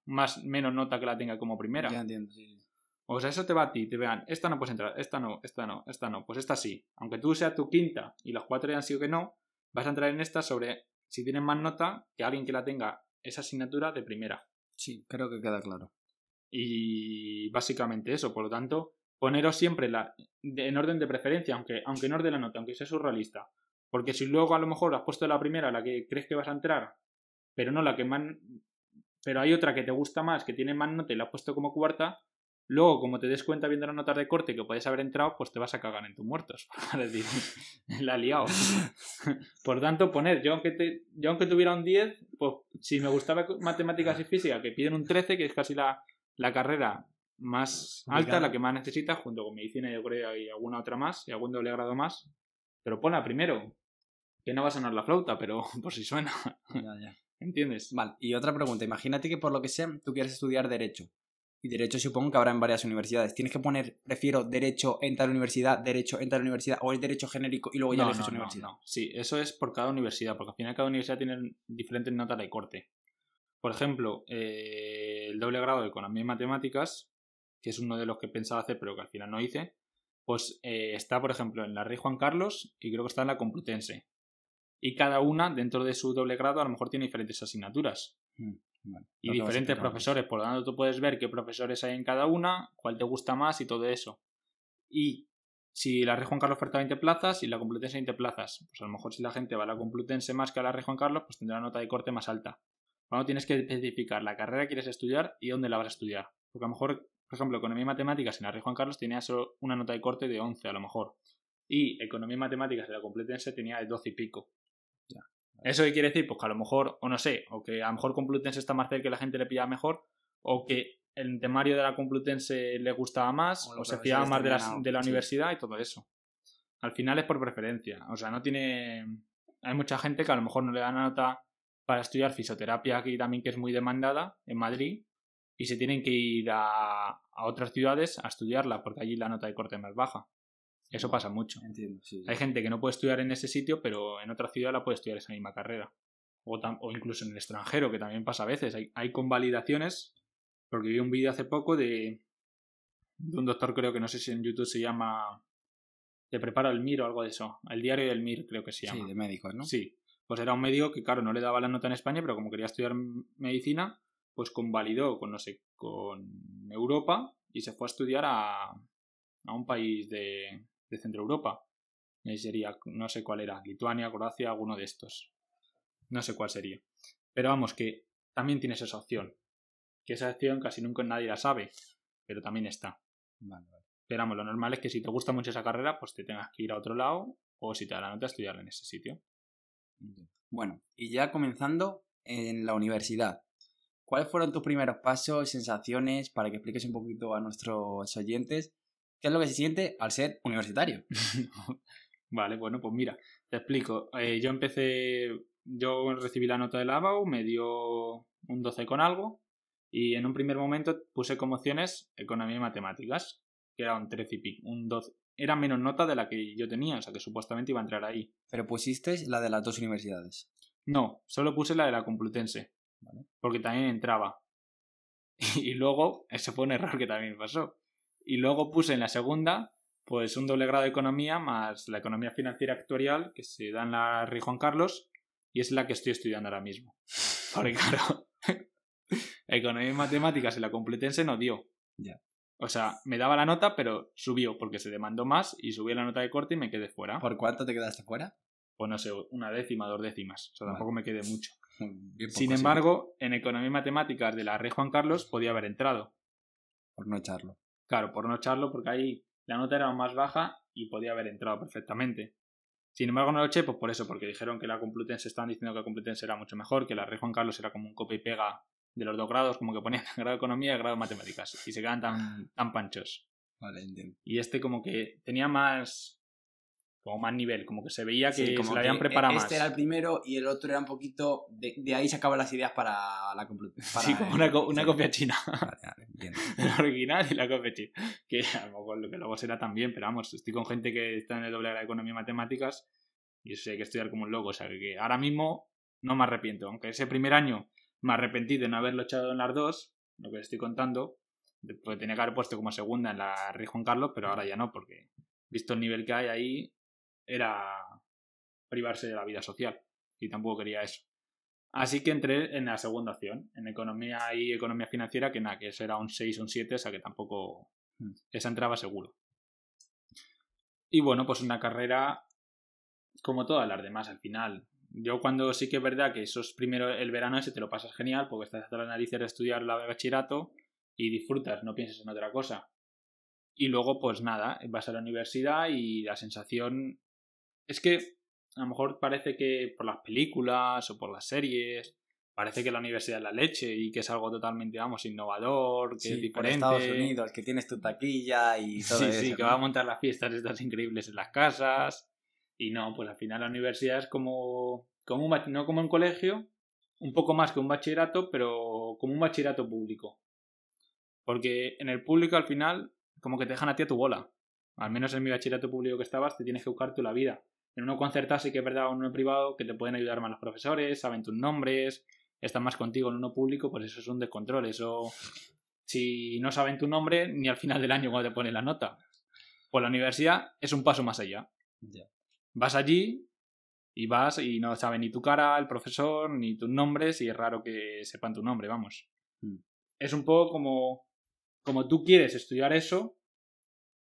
más, menos nota que la tenga como primera. Ya entiendo, sí. O sea, eso te va a ti, te vean, esta no puedes entrar, esta no, esta no, esta no, pues esta sí. Aunque tú seas tu quinta y los cuatro hayan sido que no, vas a entrar en esta sobre si tienes más nota que alguien que la tenga esa asignatura de primera. Sí, creo que queda claro. Y básicamente eso, por lo tanto, poneros siempre la, en orden de preferencia, aunque, aunque no de la nota, aunque sea surrealista. Porque si luego a lo mejor has puesto la primera, la que crees que vas a entrar, pero no la que más. Pero hay otra que te gusta más, que tiene más nota y la has puesto como cuarta, luego, como te des cuenta viendo las notas de corte que puedes haber entrado, pues te vas a cagar en tus muertos. Decir, la liado. Por tanto, poner, yo aunque, te, yo aunque tuviera un 10, pues si me gustaba matemáticas y física, que piden un 13, que es casi la, la carrera más alta, la que más necesitas, junto con medicina, yo creo, y alguna otra más, y algún doble grado más. Pero ponla primero, que no va a sonar la flauta, pero por si suena. Ya, ya. ¿Entiendes? Vale, y otra pregunta. Imagínate que por lo que sea tú quieres estudiar Derecho. Y Derecho supongo que habrá en varias universidades. ¿Tienes que poner, prefiero Derecho en tal universidad, Derecho en tal universidad, o es Derecho genérico y luego ya no, eliges no, universidad? No, Sí, eso es por cada universidad, porque al final cada universidad tiene diferentes notas de corte. Por ejemplo, eh, el doble grado de Economía y Matemáticas que es uno de los que pensaba hacer pero que al final no hice, pues eh, está, por ejemplo, en la Rey Juan Carlos y creo que está en la Complutense. Y cada una, dentro de su doble grado, a lo mejor tiene diferentes asignaturas. Mm, y diferentes profesores, por lo tanto tú puedes ver qué profesores hay en cada una, cuál te gusta más y todo eso. Y si la Rey Juan Carlos oferta 20 plazas y la Complutense 20 plazas, pues a lo mejor si la gente va a la Complutense más que a la Rey Juan Carlos, pues tendrá una nota de corte más alta. Cuando tienes que especificar la carrera que quieres estudiar y dónde la vas a estudiar. Porque a lo mejor por ejemplo, Economía y Matemáticas en la Rey Juan Carlos tenía solo una nota de corte de 11 a lo mejor. Y Economía y Matemáticas en la Complutense tenía de 12 y pico. ¿Eso qué quiere decir? Pues que a lo mejor, o no sé, o que a lo mejor Complutense está más cerca que la gente le pilla mejor, o que el temario de la Complutense le gustaba más, o, se fiaba más de la, de la universidad y todo eso. Al final es por preferencia. O sea, no tiene. Hay mucha gente que a lo mejor no le da nota para estudiar fisioterapia aquí también, que es muy demandada en Madrid, y se tienen que ir a, otras ciudades a estudiarla porque allí la nota de corte es más baja. Eso pasa mucho. Entiendo, Hay gente que no puede estudiar en ese sitio, pero en otra ciudad la puede estudiar esa misma carrera. O, o incluso en el extranjero, que también pasa a veces. Hay, hay convalidaciones, porque vi un vídeo hace poco de, de un doctor, creo que no sé si en YouTube se llama Te prepara el MIR o algo de eso. El diario del MIR creo que se llama. Sí, de médicos, ¿no? Sí. Pues era un médico que, claro, no le daba la nota en España, pero como quería estudiar medicina, pues convalidó con, no sé, con Europa y se fue a estudiar a, a un país de, de Centro Europa. sería, no sé cuál era, Lituania, Croacia, alguno de estos. No sé cuál sería. Pero vamos, que también tienes esa opción. Que esa opción casi nunca nadie la sabe, pero también está. Pero vamos, lo normal es que si te gusta mucho esa carrera, pues te tengas que ir a otro lado o si te da la nota estudiarla en ese sitio. Bueno, y ya comenzando en la universidad. ¿Cuáles fueron tus primeros pasos, sensaciones, para que expliques un poquito a nuestros oyentes qué es lo que se siente al ser universitario? vale, bueno, pues mira, te explico. Eh, yo empecé, yo recibí la nota de la ABAU, me dio un 12 con algo, Y en un primer momento puse como opciones economía y matemáticas, que era un 13 y pico, un 12. Era menos nota de la que yo tenía, o sea que supuestamente iba a entrar ahí. Pero pusiste la de las dos universidades. No, solo puse la de la Complutense, Vale. porque también entraba. Y luego, ese fue un error que también pasó. Y luego puse en la segunda, pues un doble grado de economía más la economía financiera actuarial que se da en la Rey Juan Carlos y es la que estoy estudiando ahora mismo. Porque claro, economía y matemáticas en la Complutense no dio. Ya. O sea, me daba la nota, pero subió porque se demandó más y subí la nota de corte y me quedé fuera. ¿Por cuánto te quedaste fuera? Pues no sé, una décima, dos décimas. O sea, Vale. tampoco me quedé mucho. Sin sí, embargo, en economía y matemáticas de la Rey Juan Carlos podía haber entrado. por no echarlo. Claro, por no echarlo, porque ahí la nota era más baja y podía haber entrado perfectamente. Sin embargo, no lo eché, pues por eso, porque dijeron que la Complutense estaban diciendo que la Complutense era mucho mejor, que la Rey Juan Carlos era como un copia y pega de los dos grados, como que ponían grado de economía y grado de matemáticas, y se quedan tan, tan panchos. Vale, entiendo. Y este como que tenía más como más nivel, como que se veía que Sí, como se lo habían preparado este más. era el primero y el otro era un poquito. De, de ahí sacaban las ideas para la para Sí, como el- una, una sí. copia china. Vale, vale, entiendo. el original y la copia china. Que a lo mejor lo que luego será también, pero vamos, estoy con gente que está en el doble de economía y matemáticas y eso hay que estudiar como un loco. O sea, que ahora mismo no me arrepiento. Aunque ese primer año me arrepentí de no haberlo echado en las dos, lo que estoy contando, pues tenía que haber puesto como segunda en la Rey Juan Carlos, pero ahora ya no, porque visto el nivel que hay ahí, era privarse de la vida social y tampoco quería eso. Así que entré en la segunda opción, en economía y economía financiera, que nada, que eso era un 6 o un 7, o sea que tampoco Mm. esa entraba seguro. Y bueno, pues una carrera como todas las demás al final. Yo cuando sí que es verdad que eso es primero el verano ese te lo pasas genial porque estás hasta las narices de estudiar la bachillerato y disfrutas, no piensas en otra cosa. Y luego pues nada, vas a la universidad y la sensación es que a lo mejor parece que por las películas o por las series parece que la universidad es la leche y que es algo totalmente, vamos, innovador, que Sí, es por diferente. Estados Unidos, que tienes tu taquilla y todo Sí, eso. sí, que ¿no? va a montar las fiestas estas increíbles en las casas. Y no, pues al final la universidad es como, como un, no como un colegio, un poco más que un bachillerato, pero como un bachillerato público. Porque en el público al final, como que te dejan a ti a tu bola. Al menos en mi bachillerato público que estabas, te tienes que buscar tú la vida. En uno concertado sí que es verdad, o en uno privado, que te pueden ayudar más los profesores, saben tus nombres, están más contigo en uno público, pues eso es un descontrol. Eso, si no saben tu nombre, ni al final del año cuando te ponen la nota. Pues la universidad es un paso más allá. Ya. Vas allí y vas y no sabe ni tu cara, el profesor, ni tus nombres, y es raro que sepan tu nombre, vamos. Mm. Es un poco como, como tú quieres estudiar eso,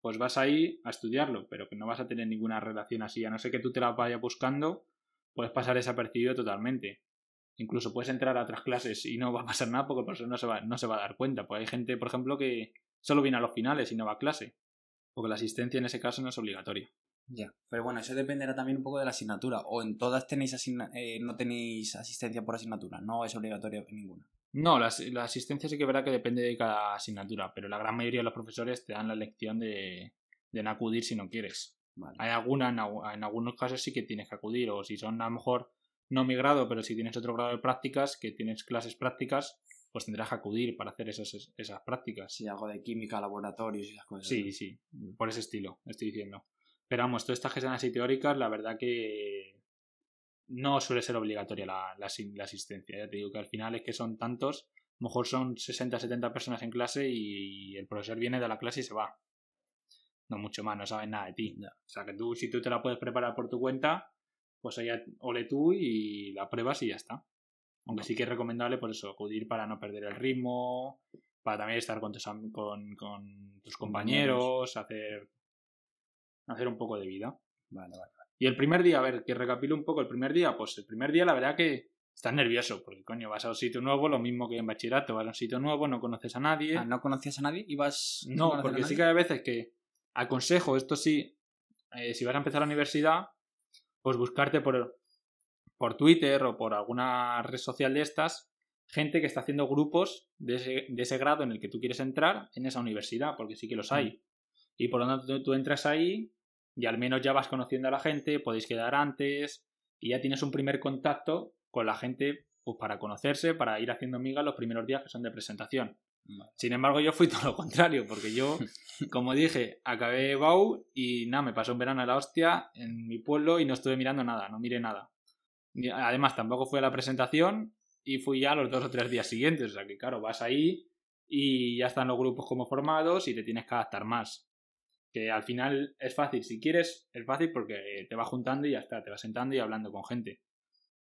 pues vas ahí a estudiarlo, pero que no vas a tener ninguna relación así, a no ser que tú te la vayas buscando, puedes pasar desapercibido totalmente. Incluso puedes entrar a otras clases y no va a pasar nada porque el profesor no se va, no se va a dar cuenta. Pues hay gente, por ejemplo, que solo viene a los finales y no va a clase. Porque la asistencia en ese caso no es obligatoria. Ya. Pero bueno, eso dependerá también un poco de la asignatura. O en todas tenéis eh, no tenéis asistencia por asignatura. No es obligatoria ninguna. No, la, la asistencia sí que verdad que depende de cada asignatura, pero la gran mayoría de los profesores te dan la lección de, de no acudir si no quieres. Vale. Hay alguna, en, en algunos casos sí que tienes que acudir, o si son a lo mejor no mi grado, pero si tienes otro grado de prácticas, que tienes clases prácticas, pues tendrás que acudir para hacer esas, esas prácticas. Sí, algo de química, laboratorios y esas cosas. Sí, sí, por ese estilo, estoy diciendo. Pero vamos, todas estas que sean así teóricas, la verdad que no suele ser obligatoria la, la, la asistencia. Ya te digo que al final es que son tantos, a lo mejor son 60, 70 personas en clase y el profesor viene de la clase y se va. No mucho más, no saben nada de ti. O sea que tú, si tú te la puedes preparar por tu cuenta, pues allá ole tú y la pruebas y ya está. Aunque sí que es recomendable por eso, acudir para no perder el ritmo, para también estar con tus, con, con tus compañeros, hacer, hacer un poco de vida. Vale, vale. Y el primer día, a ver, que recapilo un poco el primer día, pues el primer día la verdad que estás nervioso, porque coño, vas a un sitio nuevo, lo mismo que en bachillerato, vas a un sitio nuevo, no conoces a nadie. Ah, ¿No conocías a nadie? ¿Ibas sin No, porque sí que hay veces que aconsejo, esto sí, eh, si vas a empezar la universidad, pues buscarte por, por Twitter o por alguna red social de estas, gente que está haciendo grupos de ese, de ese grado en el que tú quieres entrar en esa universidad, porque sí que los hay. Y por lo tanto tú entras ahí y al menos ya vas conociendo a la gente, podéis quedar antes y ya tienes un primer contacto con la gente pues para conocerse, para ir haciendo migas los primeros días que son de presentación. Sin embargo, yo fui todo lo contrario, porque yo, como dije, acabé BAU y nada, me pasó un verano a la hostia en mi pueblo y no estuve mirando nada, no miré nada. Además, tampoco fui a la presentación y fui ya los dos o tres días siguientes. O sea que, claro, vas ahí y ya están los grupos como formados y te tienes que adaptar más. Que al final es fácil. Si quieres, es fácil porque te vas juntando y ya está, te vas sentando y hablando con gente.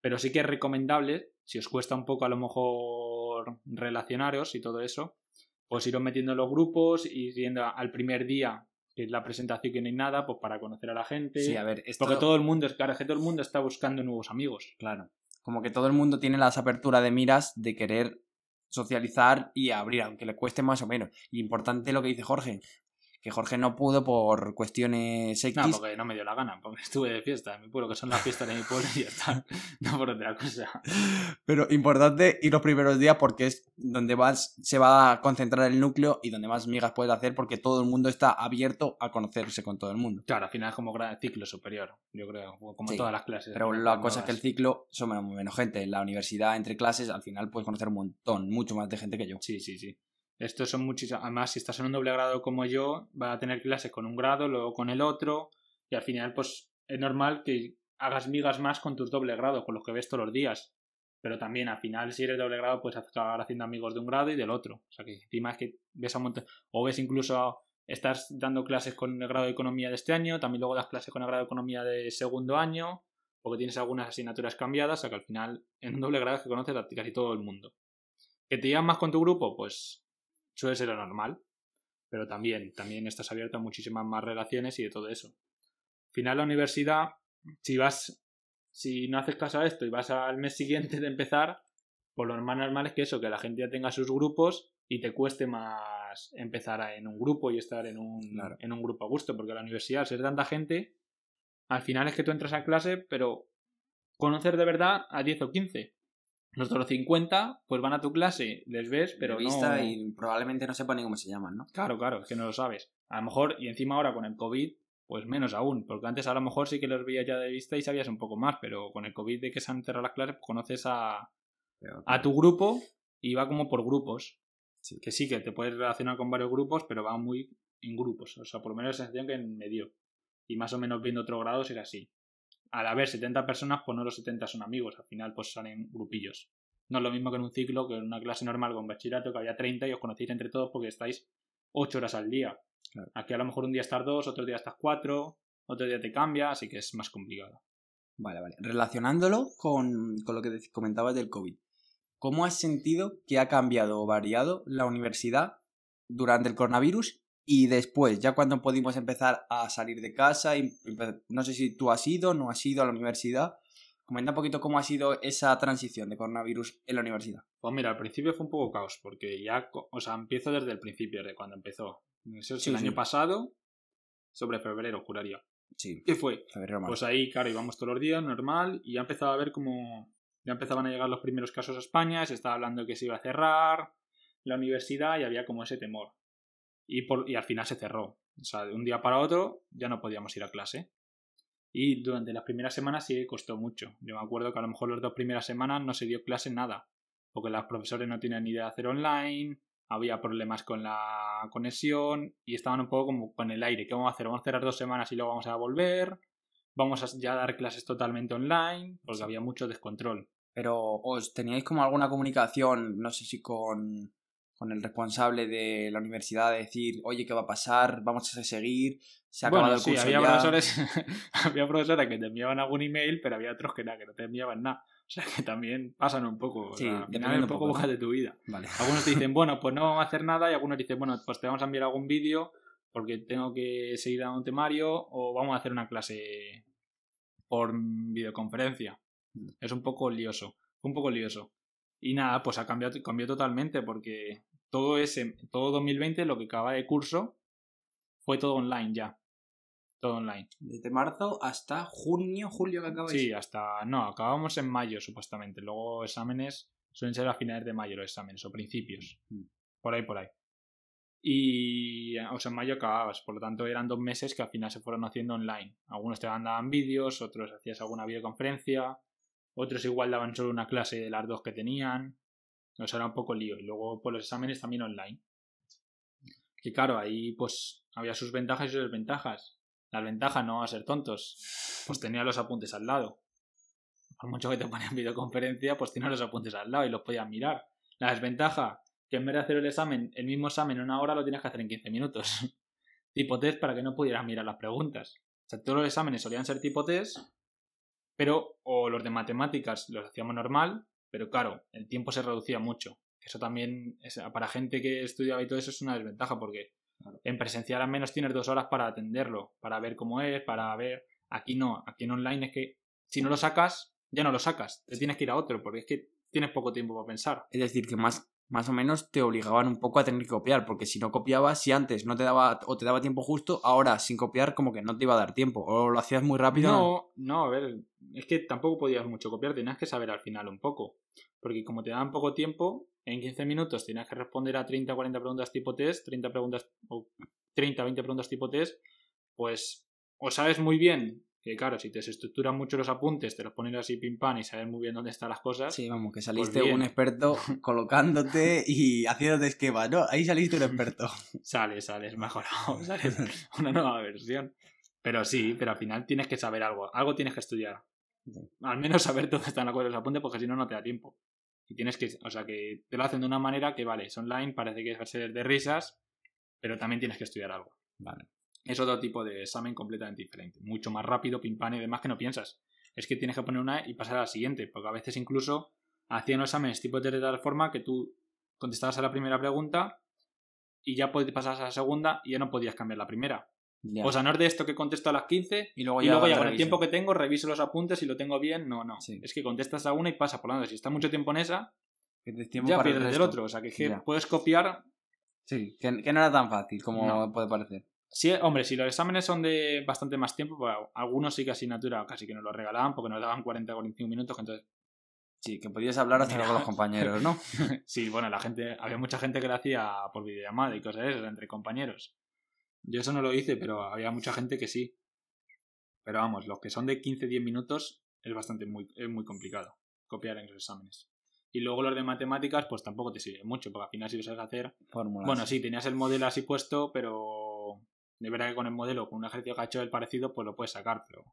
Pero sí que es recomendable, si os cuesta un poco a lo mejor relacionaros y todo eso, pues iros metiendo en los grupos y yendo al primer día, que es la presentación que no hay nada, pues para conocer a la gente. Sí, a ver, Porque todo el mundo, es claro, que todo el mundo está buscando nuevos amigos. Claro. Como que todo el mundo tiene las aperturas de miras de querer socializar y abrir, aunque le cueste más o menos. Y importante lo que dice Jorge, que Jorge no pudo por cuestiones X. No, porque no me dio la gana, porque estuve de fiesta mi pueblo, que son las fiestas de mi pueblo y ya está, no por otra cosa. Pero importante ir los primeros días porque es donde vas, se va a concentrar el núcleo y donde más migas puedes hacer porque todo el mundo está abierto a conocerse con todo el mundo. Claro, al final es como ciclo superior, yo creo, como todas las clases. Pero la cosa es que el ciclo son menos gente. En la universidad, entre clases, al final puedes conocer un montón, mucho más de gente que yo. Sí, sí, sí. Estos son muchísimos. Además, si estás en un doble grado como yo, vas a tener clases con un grado, luego con el otro. Y al final, pues es normal que hagas migas más con tus doble grados, con los que ves todos los días. Pero también al final, si eres doble grado, puedes acabar haciendo amigos de un grado y del otro. O sea que encima es que ves a un montón. O ves incluso. Estás dando clases con el grado de economía de este año, también luego das clases con el grado de economía de segundo año, porque tienes algunas asignaturas cambiadas, o sea que al final en un doble grado es que conoces a casi todo el mundo. ¿Que te llevan más con tu grupo? Pues suele ser lo normal, pero también, también estás abierto a muchísimas más relaciones y de todo eso. Al final la universidad, si vas, si no haces caso a esto y vas al mes siguiente de empezar, pues lo normal, normal es que eso, que la gente ya tenga sus grupos y te cueste más empezar en un grupo y estar en un, en un grupo a gusto, porque la universidad, al ser tanta gente, al final es que tú entras a clase, pero conocer de verdad a 10 o 15. Los otros 50, pues van a tu clase, les ves, pero vista no... y probablemente no sepan ni cómo se llaman, ¿no? Claro, claro, es que no lo sabes. A lo mejor, y encima ahora con el COVID, pues menos aún, porque antes a lo mejor sí que los veías ya de vista y sabías un poco más, pero con el COVID de que se han cerrado las clases, pues conoces a, a tu grupo y va como por grupos. Que sí, que te puedes relacionar con varios grupos, pero va muy en grupos. O sea, por lo menos la sensación que en medio. Y más o menos viendo otro grado será así al haber 70 personas, pues no los 70 son amigos, al final pues salen grupillos. No es lo mismo que en un ciclo, que en una clase normal con bachillerato, que había 30 y os conocéis entre todos porque estáis 8 horas al día. Aquí a lo mejor un día estás 2, otro día estás 4, otro día te cambia, así que es más complicado. Vale, vale. Relacionándolo con, con lo que comentabas del COVID, ¿cómo has sentido que ha cambiado o variado la universidad durante el coronavirus y después, ya cuando pudimos empezar a salir de casa, y no sé si tú has ido, no has ido a la universidad, comenta un poquito cómo ha sido esa transición de coronavirus en la universidad. Pues mira, al principio fue un poco caos, porque ya, o sea, empiezo desde el principio, de cuando empezó. Eso es el año pasado, sobre febrero, juraría. Sí. ¿Qué fue? Febrero, pues ahí, claro, íbamos todos los días, normal, y ya empezaba a ver cómo. Ya empezaban a llegar los primeros casos a España, se estaba hablando que se iba a cerrar la universidad y había como ese temor y, por, y al final se cerró. O sea, de un día para otro ya no podíamos ir a clase. Y durante las primeras semanas sí costó mucho. Yo me acuerdo que a lo mejor las dos primeras semanas no se dio clase nada, porque los profesores no tenían ni idea de hacer online, había problemas con la conexión y estaban un poco como con el aire. ¿Qué vamos a hacer? ¿Vamos a cerrar dos semanas y luego vamos a volver? ¿Vamos a ya dar clases totalmente online? Porque había mucho descontrol. Pero os teníais como alguna comunicación, no sé si con con el responsable de la universidad de decir, oye, ¿qué va a pasar? Vamos a seguir, se ha acabado el curso había Profesores, había profesores que te enviaban algún email, pero había otros que nada, que no te enviaban nada. O sea que también pasan un poco. Sí, o un poco busca de tu vida. Vale. Algunos te dicen, bueno, pues no vamos a hacer nada, y algunos dicen, bueno, pues te vamos a enviar algún vídeo porque tengo que seguir dando un temario o vamos a hacer una clase por videoconferencia. Mm. Es un poco lioso. un poco lioso. Y nada, pues ha cambiado, cambió totalmente porque todo ese, todo 2020, lo que acaba de curso, fue todo online ya. Todo online. Desde marzo hasta junio, julio que acabáis. Sí, hasta. No, acabamos en mayo, supuestamente. Luego exámenes suelen ser a finales de mayo los exámenes, o principios. Mm. Por ahí, por ahí. Y. O sea, en mayo acababas. Por lo tanto, eran dos meses que al final se fueron haciendo online. Algunos te mandaban vídeos, otros hacías alguna videoconferencia. otros igual daban solo una clase de las dos que tenían, sea, era un poco lío. Y luego por los exámenes también online. Y claro, ahí pues había sus ventajas y sus desventajas. Las ventajas no a ser tontos, pues tenía los apuntes al lado. Por mucho que te ponían videoconferencia, pues tenía los apuntes al lado y los podías mirar. La desventaja, que en vez de hacer el examen, el mismo examen en una hora lo tienes que hacer en 15 minutos. tipo test para que no pudieras mirar las preguntas. O sea, todos los exámenes solían ser tipo test, pero o los de matemáticas los hacíamos normal, pero claro, el tiempo se reducía mucho. Eso también, para gente que estudiaba y todo eso, es una desventaja porque en presencial al menos tienes dos horas para atenderlo, para ver cómo es, para ver. Aquí no, aquí en online es que si no lo sacas, ya no lo sacas, te tienes que ir a otro, porque es que tienes poco tiempo para pensar. Es decir, que más más o menos te obligaban un poco a tener que copiar, porque si no copiabas, si antes no te daba o te daba tiempo justo, ahora sin copiar como que no te iba a dar tiempo, o lo hacías muy rápido. No, no, a ver, es que tampoco podías mucho copiar, tenías que saber al final un poco, porque como te daban poco tiempo, en 15 minutos tenías que responder a 30 40 preguntas tipo test, 30 preguntas o 30 20 preguntas tipo test, pues o sabes muy bien que claro, si te estructuran mucho los apuntes, te los ponen así pim pam y sabes muy bien dónde están las cosas. Sí, vamos, que saliste pues un experto colocándote y haciéndote esquema, ¿no? Ahí saliste un experto. sales, sales, mejorado, sales una nueva versión. Pero sí, pero al final tienes que saber algo, algo tienes que estudiar. Al menos saber dónde están las cosas los apuntes porque si no, no te da tiempo. Y tienes que, o sea, que te lo hacen de una manera que, vale, es online, parece que es ser de risas, pero también tienes que estudiar algo. Vale es otro tipo de examen completamente diferente. Mucho más rápido, pim pam y demás que no piensas. Es que tienes que poner una y pasar a la siguiente, porque a veces incluso hacían los exámenes tipo de tal forma que tú contestabas a la primera pregunta y ya pasar a la segunda y ya no podías cambiar la primera. O sea, no es de esto que contesto a las 15 y luego ya, con el tiempo que tengo reviso los apuntes y lo tengo bien. No, no. Es que contestas a una y pasa. Por lo tanto, si está mucho tiempo en esa, ya pierdes el, otro. O sea, que, puedes copiar. Sí, que, no era tan fácil como puede parecer. Sí, hombre, si los exámenes son de bastante más tiempo, pues algunos sí que asignatura casi que nos lo regalaban porque nos daban 40 o 45 minutos, entonces... Sí, que podías hablar hasta con los compañeros, ¿no? sí, bueno, la gente, había mucha gente que lo hacía por videollamada y cosas de esas, entre compañeros. Yo eso no lo hice, pero había mucha gente que sí. Pero vamos, los que son de 15-10 minutos es bastante muy, es muy complicado copiar en los exámenes. Y luego los de matemáticas, pues tampoco te sirve mucho, porque al final si lo sabes hacer... Fórmulas. Bueno, sí, tenías el modelo así puesto, pero de verdad que con el modelo, con un ejercicio que ha hecho el parecido, pues lo puedes sacar, pero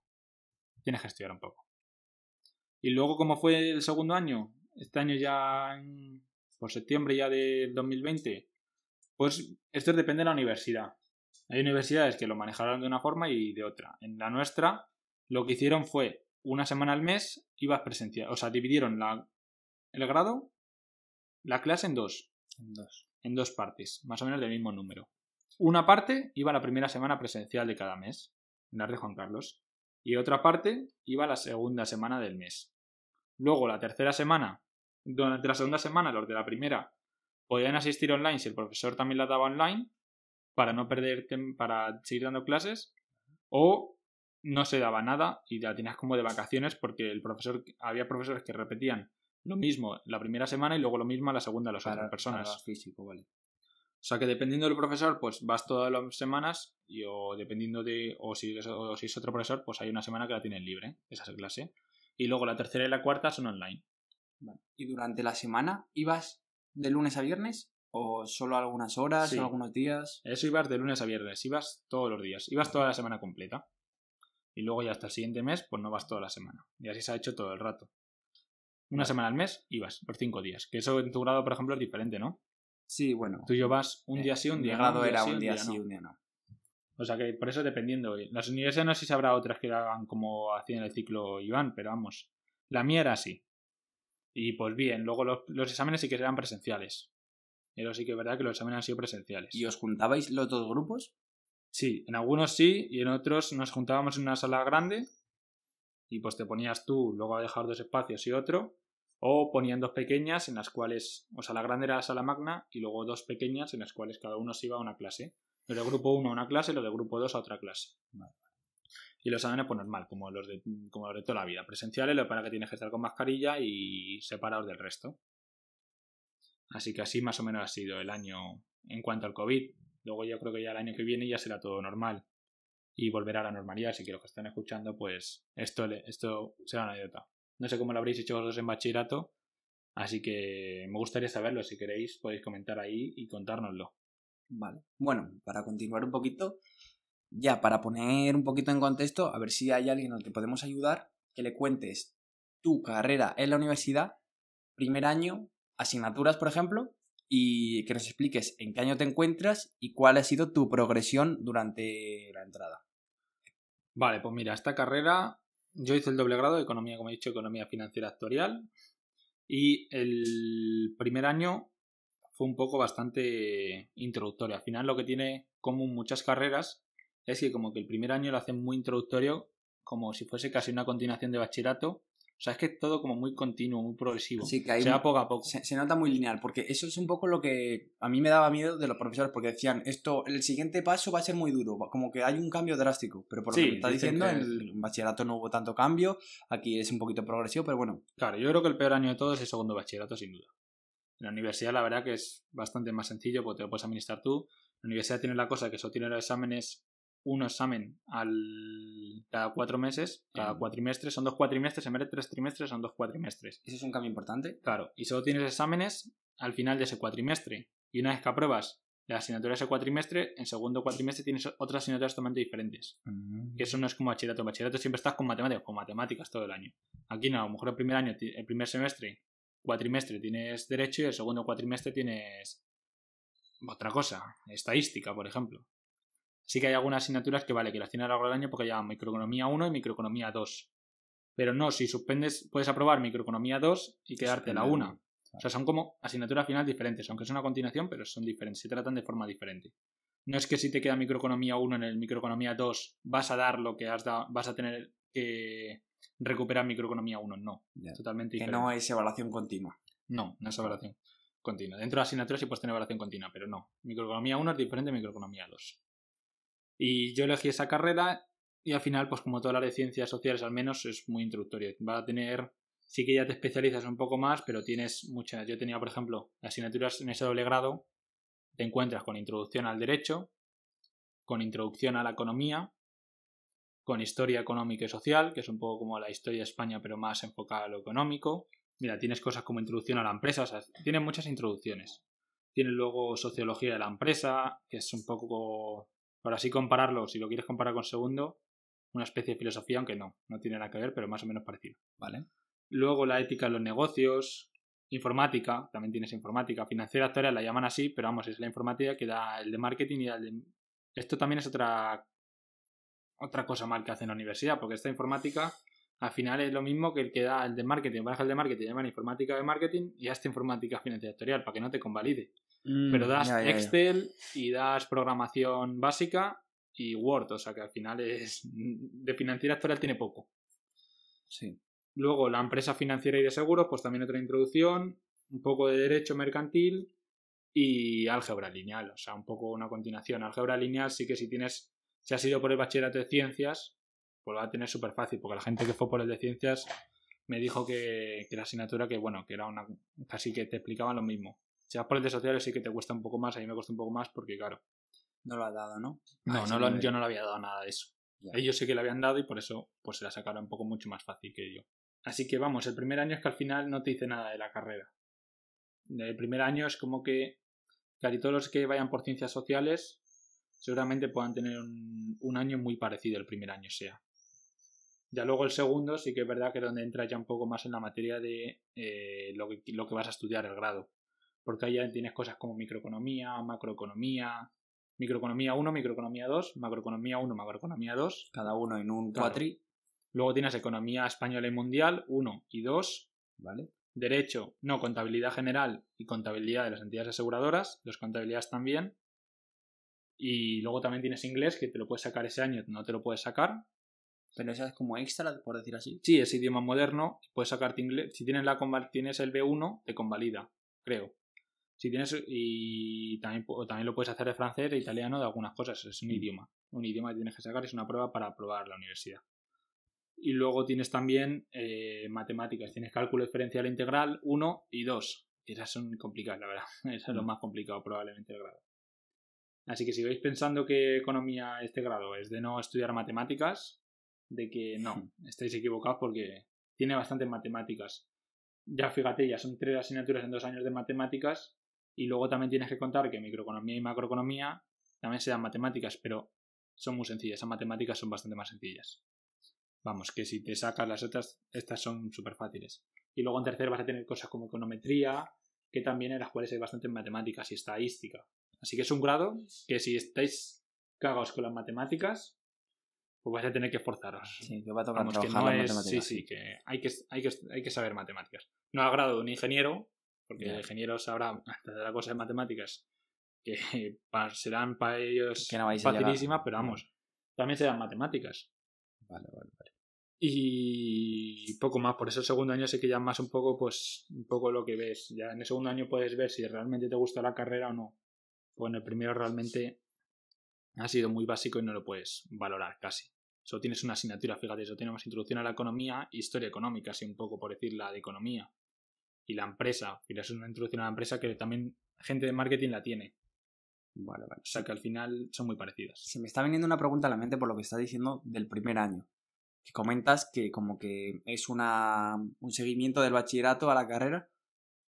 tienes que estudiar un poco. Y luego, ¿cómo fue el segundo año? Este año ya, por septiembre ya del 2020, pues esto depende de la universidad. Hay universidades que lo manejaron de una forma y de otra. En la nuestra, lo que hicieron fue una semana al mes ibas presencial. O sea, dividieron la, el grado, la clase en dos. En dos. En dos partes, más o menos del mismo número. Una parte iba la primera semana presencial de cada mes, en la de Juan Carlos, y otra parte iba la segunda semana del mes. Luego, la tercera semana, durante la segunda semana, los de la primera podían asistir online si el profesor también la daba online, para no perder, para seguir dando clases, o no se daba nada y la tenías como de vacaciones porque el profesor, había profesores que repetían lo mismo la primera semana y luego lo mismo la segunda las otras personas. físico, vale. O sea que dependiendo del profesor, pues vas todas las semanas y o dependiendo de, o si, es, o si es otro profesor, pues hay una semana que la tienen libre, esa es clase. Y luego la tercera y la cuarta son online. ¿Y durante la semana ibas de lunes a viernes? ¿O solo algunas horas o algunos días? Eso ibas de lunes a viernes, ibas todos los días, ibas toda la semana completa. Y luego ya hasta el siguiente mes, pues no vas toda la semana. Y así se ha hecho todo el rato. Una semana al mes ibas, por cinco días. Que eso en tu grado, por ejemplo, es diferente, ¿no? Sí, bueno. Tú y yo vas un día sí, un día no. grado era un día sí, un día no. O sea que por eso dependiendo. Las universidades no sé si habrá otras que hagan como hacían el ciclo Iván, pero vamos. La mía era así. Y pues bien, luego los, exámenes sí que eran presenciales. Pero sí que es verdad que los exámenes han sido presenciales. ¿Y os juntabais los dos grupos? Sí, en algunos sí, y en otros nos juntábamos en una sala grande. Y pues te ponías tú, luego a dejar dos espacios y otro. O ponían dos pequeñas en las cuales, o sea, la grande era la sala magna y luego dos pequeñas en las cuales cada uno se iba a una clase. Los de grupo 1 a una clase y los de grupo 2 a otra clase. Y los exámenes, pues normal, como los, de, como los de toda la vida. Presenciales, lo para que tienes que estar con mascarilla y separados del resto. Así que así más o menos ha sido el año en cuanto al COVID. Luego yo creo que ya el año que viene ya será todo normal. Y volverá a la normalidad. Así que los que están escuchando, pues esto, esto será una anécdota. No sé cómo lo habréis hecho vosotros en bachillerato, así que me gustaría saberlo. Si queréis, podéis comentar ahí y contárnoslo. Vale. Bueno, para continuar un poquito, ya para poner un poquito en contexto, a ver si hay alguien al que podemos ayudar, que le cuentes tu carrera en la universidad, primer año, asignaturas, por ejemplo, y que nos expliques en qué año te encuentras y cuál ha sido tu progresión durante la entrada. Vale, pues mira, esta carrera yo hice el doble grado de economía, como he dicho, economía financiera actuarial. Y el primer año fue un poco bastante introductorio. Al final lo que tiene común muchas carreras es que como que el primer año lo hacen muy introductorio, como si fuese casi una continuación de bachillerato, o sea, es que es todo como muy continuo, muy progresivo. Sí, que hay, se poco a poco. Se, nota muy lineal, porque eso es un poco lo que a mí me daba miedo de los profesores, porque decían, esto, el siguiente paso va a ser muy duro, como que hay un cambio drástico. Pero por lo que está diciendo, en el bachillerato no hubo tanto cambio, aquí es un poquito progresivo, pero bueno. Claro, yo creo que el peor año de todos es el segundo bachillerato, sin duda. En la universidad, la verdad que es bastante más sencillo, porque te lo puedes administrar tú. La universidad tiene la cosa que solo tiene los exámenes un examen al, cada cuatro meses, cada cuatrimestre, son dos cuatrimestres, en vez de tres trimestres son dos cuatrimestres. ¿Eso es un cambio importante? Claro, y solo tienes exámenes al final de ese cuatrimestre. Y una vez que apruebas la asignatura de ese cuatrimestre, en segundo cuatrimestre tienes otras asignaturas totalmente diferentes. Mm. Eso no es como bachillerato. Bachillerato siempre estás con matemáticas, con matemáticas todo el año. Aquí no, a lo mejor el primer año, el primer semestre, cuatrimestre tienes derecho y el segundo cuatrimestre tienes otra cosa, estadística, por ejemplo sí que hay algunas asignaturas que vale, que las tienes a lo largo del año porque llaman microeconomía 1 y microeconomía 2. Pero no, si suspendes, puedes aprobar microeconomía 2 y quedarte la 1. O sea, son como asignaturas final diferentes, aunque es una continuación, pero son diferentes, se tratan de forma diferente. No es que si te queda microeconomía 1 en el microeconomía 2 vas a dar lo que has dado, vas a tener que recuperar microeconomía 1, no. Totalmente diferente. Que no es evaluación continua. No, no es evaluación continua. Dentro de asignaturas sí puedes tener evaluación continua, pero no. Microeconomía 1 es diferente de microeconomía 2. Y yo elegí esa carrera y al final, pues como toda la de ciencias sociales al menos, es muy introductorio. Va a tener, sí que ya te especializas un poco más, pero tienes muchas. Yo tenía, por ejemplo, asignaturas en ese doble grado, te encuentras con introducción al derecho, con introducción a la economía, con historia económica y social, que es un poco como la historia de España, pero más enfocada a lo económico. Mira, tienes cosas como introducción a la empresa, o sea, tienes muchas introducciones. Tienes luego sociología de la empresa, que es un poco para así compararlo, si lo quieres comparar con segundo, una especie de filosofía, aunque no, no tiene nada que ver, pero más o menos parecido. Vale. Luego la ética en los negocios, informática, también tienes informática, financiera actual la llaman así, pero vamos, es la informática que da el de marketing y el de... Esto también es otra otra cosa mal que hace en la universidad, porque esta informática al final es lo mismo que el que da el de marketing, baja el de marketing, llaman informática de marketing y esta informática financiera para que no te convalide. Mm, Pero das Excel y das programación básica y Word, o sea que al final es de financiera actual tiene poco. Sí. Luego la empresa financiera y de seguros, pues también otra introducción, un poco de derecho mercantil y álgebra lineal, o sea, un poco una continuación. Álgebra lineal sí que si tienes, si has ido por el bachillerato de ciencias, pues lo va a tener súper fácil, porque la gente que fue por el de ciencias me dijo que, que, la asignatura que, bueno, que era una, casi que te explicaban lo mismo. Si vas por de sociales sí que te cuesta un poco más, a mí me cuesta un poco más porque, claro. No lo ha dado, ¿no? No, no yo no le había dado nada de eso. Ellos sí que le habían dado y por eso pues se la sacaron un poco mucho más fácil que yo. Así que vamos, el primer año es que al final no te dice nada de la carrera. El primer año es como que casi todos los que vayan por ciencias sociales seguramente puedan tener un, un año muy parecido el primer año sea. Ya luego el segundo sí que es verdad que es donde entra ya un poco más en la materia de eh, lo, que, lo que vas a estudiar, el grado. Porque ahí ya tienes cosas como microeconomía, macroeconomía, microeconomía 1, microeconomía 2, macroeconomía 1, macroeconomía 2. Cada uno en un cuatri. Luego tienes economía española y mundial 1 y 2. ¿Vale? Derecho, no, contabilidad general y contabilidad de las entidades aseguradoras, dos contabilidades también. Y luego también tienes inglés, que te lo puedes sacar ese año, no te lo puedes sacar, pero esa es como extra, por decir así. Sí, es idioma moderno. Puedes sacarte inglés. Si tienes, la, tienes el B1, te convalida, creo. Si tienes. Y también, también lo puedes hacer de francés, de italiano, de algunas cosas. Es un mm. idioma. Un idioma que tienes que sacar, es una prueba para aprobar la universidad. Y luego tienes también eh, matemáticas. Tienes cálculo diferencial integral 1 y 2. Esas son complicadas, la verdad. Eso es lo mm. más complicado probablemente del grado. Así que si vais pensando que economía este grado es de no estudiar matemáticas, de que no, estáis equivocados porque tiene bastantes matemáticas. Ya fíjate, ya son tres asignaturas en dos años de matemáticas y luego también tienes que contar que microeconomía y macroeconomía también se dan matemáticas, pero son muy sencillas. Esas matemáticas son bastante más sencillas. Vamos, que si te sacas las otras, estas son súper fáciles. Y luego en tercero vas a tener cosas como econometría, que también en las cuales hay bastantes matemáticas y estadística. Así que es un grado que si estáis cagados con las matemáticas, pues vais a tener que esforzaros. Sí, que va a tocar Vamos, que no las es, matemáticas. sí, sí, que hay, que hay que hay que saber matemáticas. No al grado de un ingeniero, porque Ya. el ingeniero sabrá la cosa de matemáticas que serán para ellos Que no facilísimas, pero vamos, también serán matemáticas. Vale, vale, vale. Y poco más, por eso el segundo año sí que ya más un poco, pues, un poco lo que ves. Ya en el segundo año puedes ver si realmente te gusta la carrera o no. Pues en el primero realmente ha sido muy básico y no lo puedes valorar casi. Solo tienes una asignatura, fíjate, solo tenemos introducción a la economía, historia económica, así un poco por decir la de economía. Y la empresa, mira, es una introducción a la empresa que también gente de marketing la tiene. Vale, vale. O sea que al final son muy parecidas. Se me está viniendo una pregunta a la mente por lo que estás diciendo del primer año. Que comentas que como que es una, un seguimiento del bachillerato a la carrera.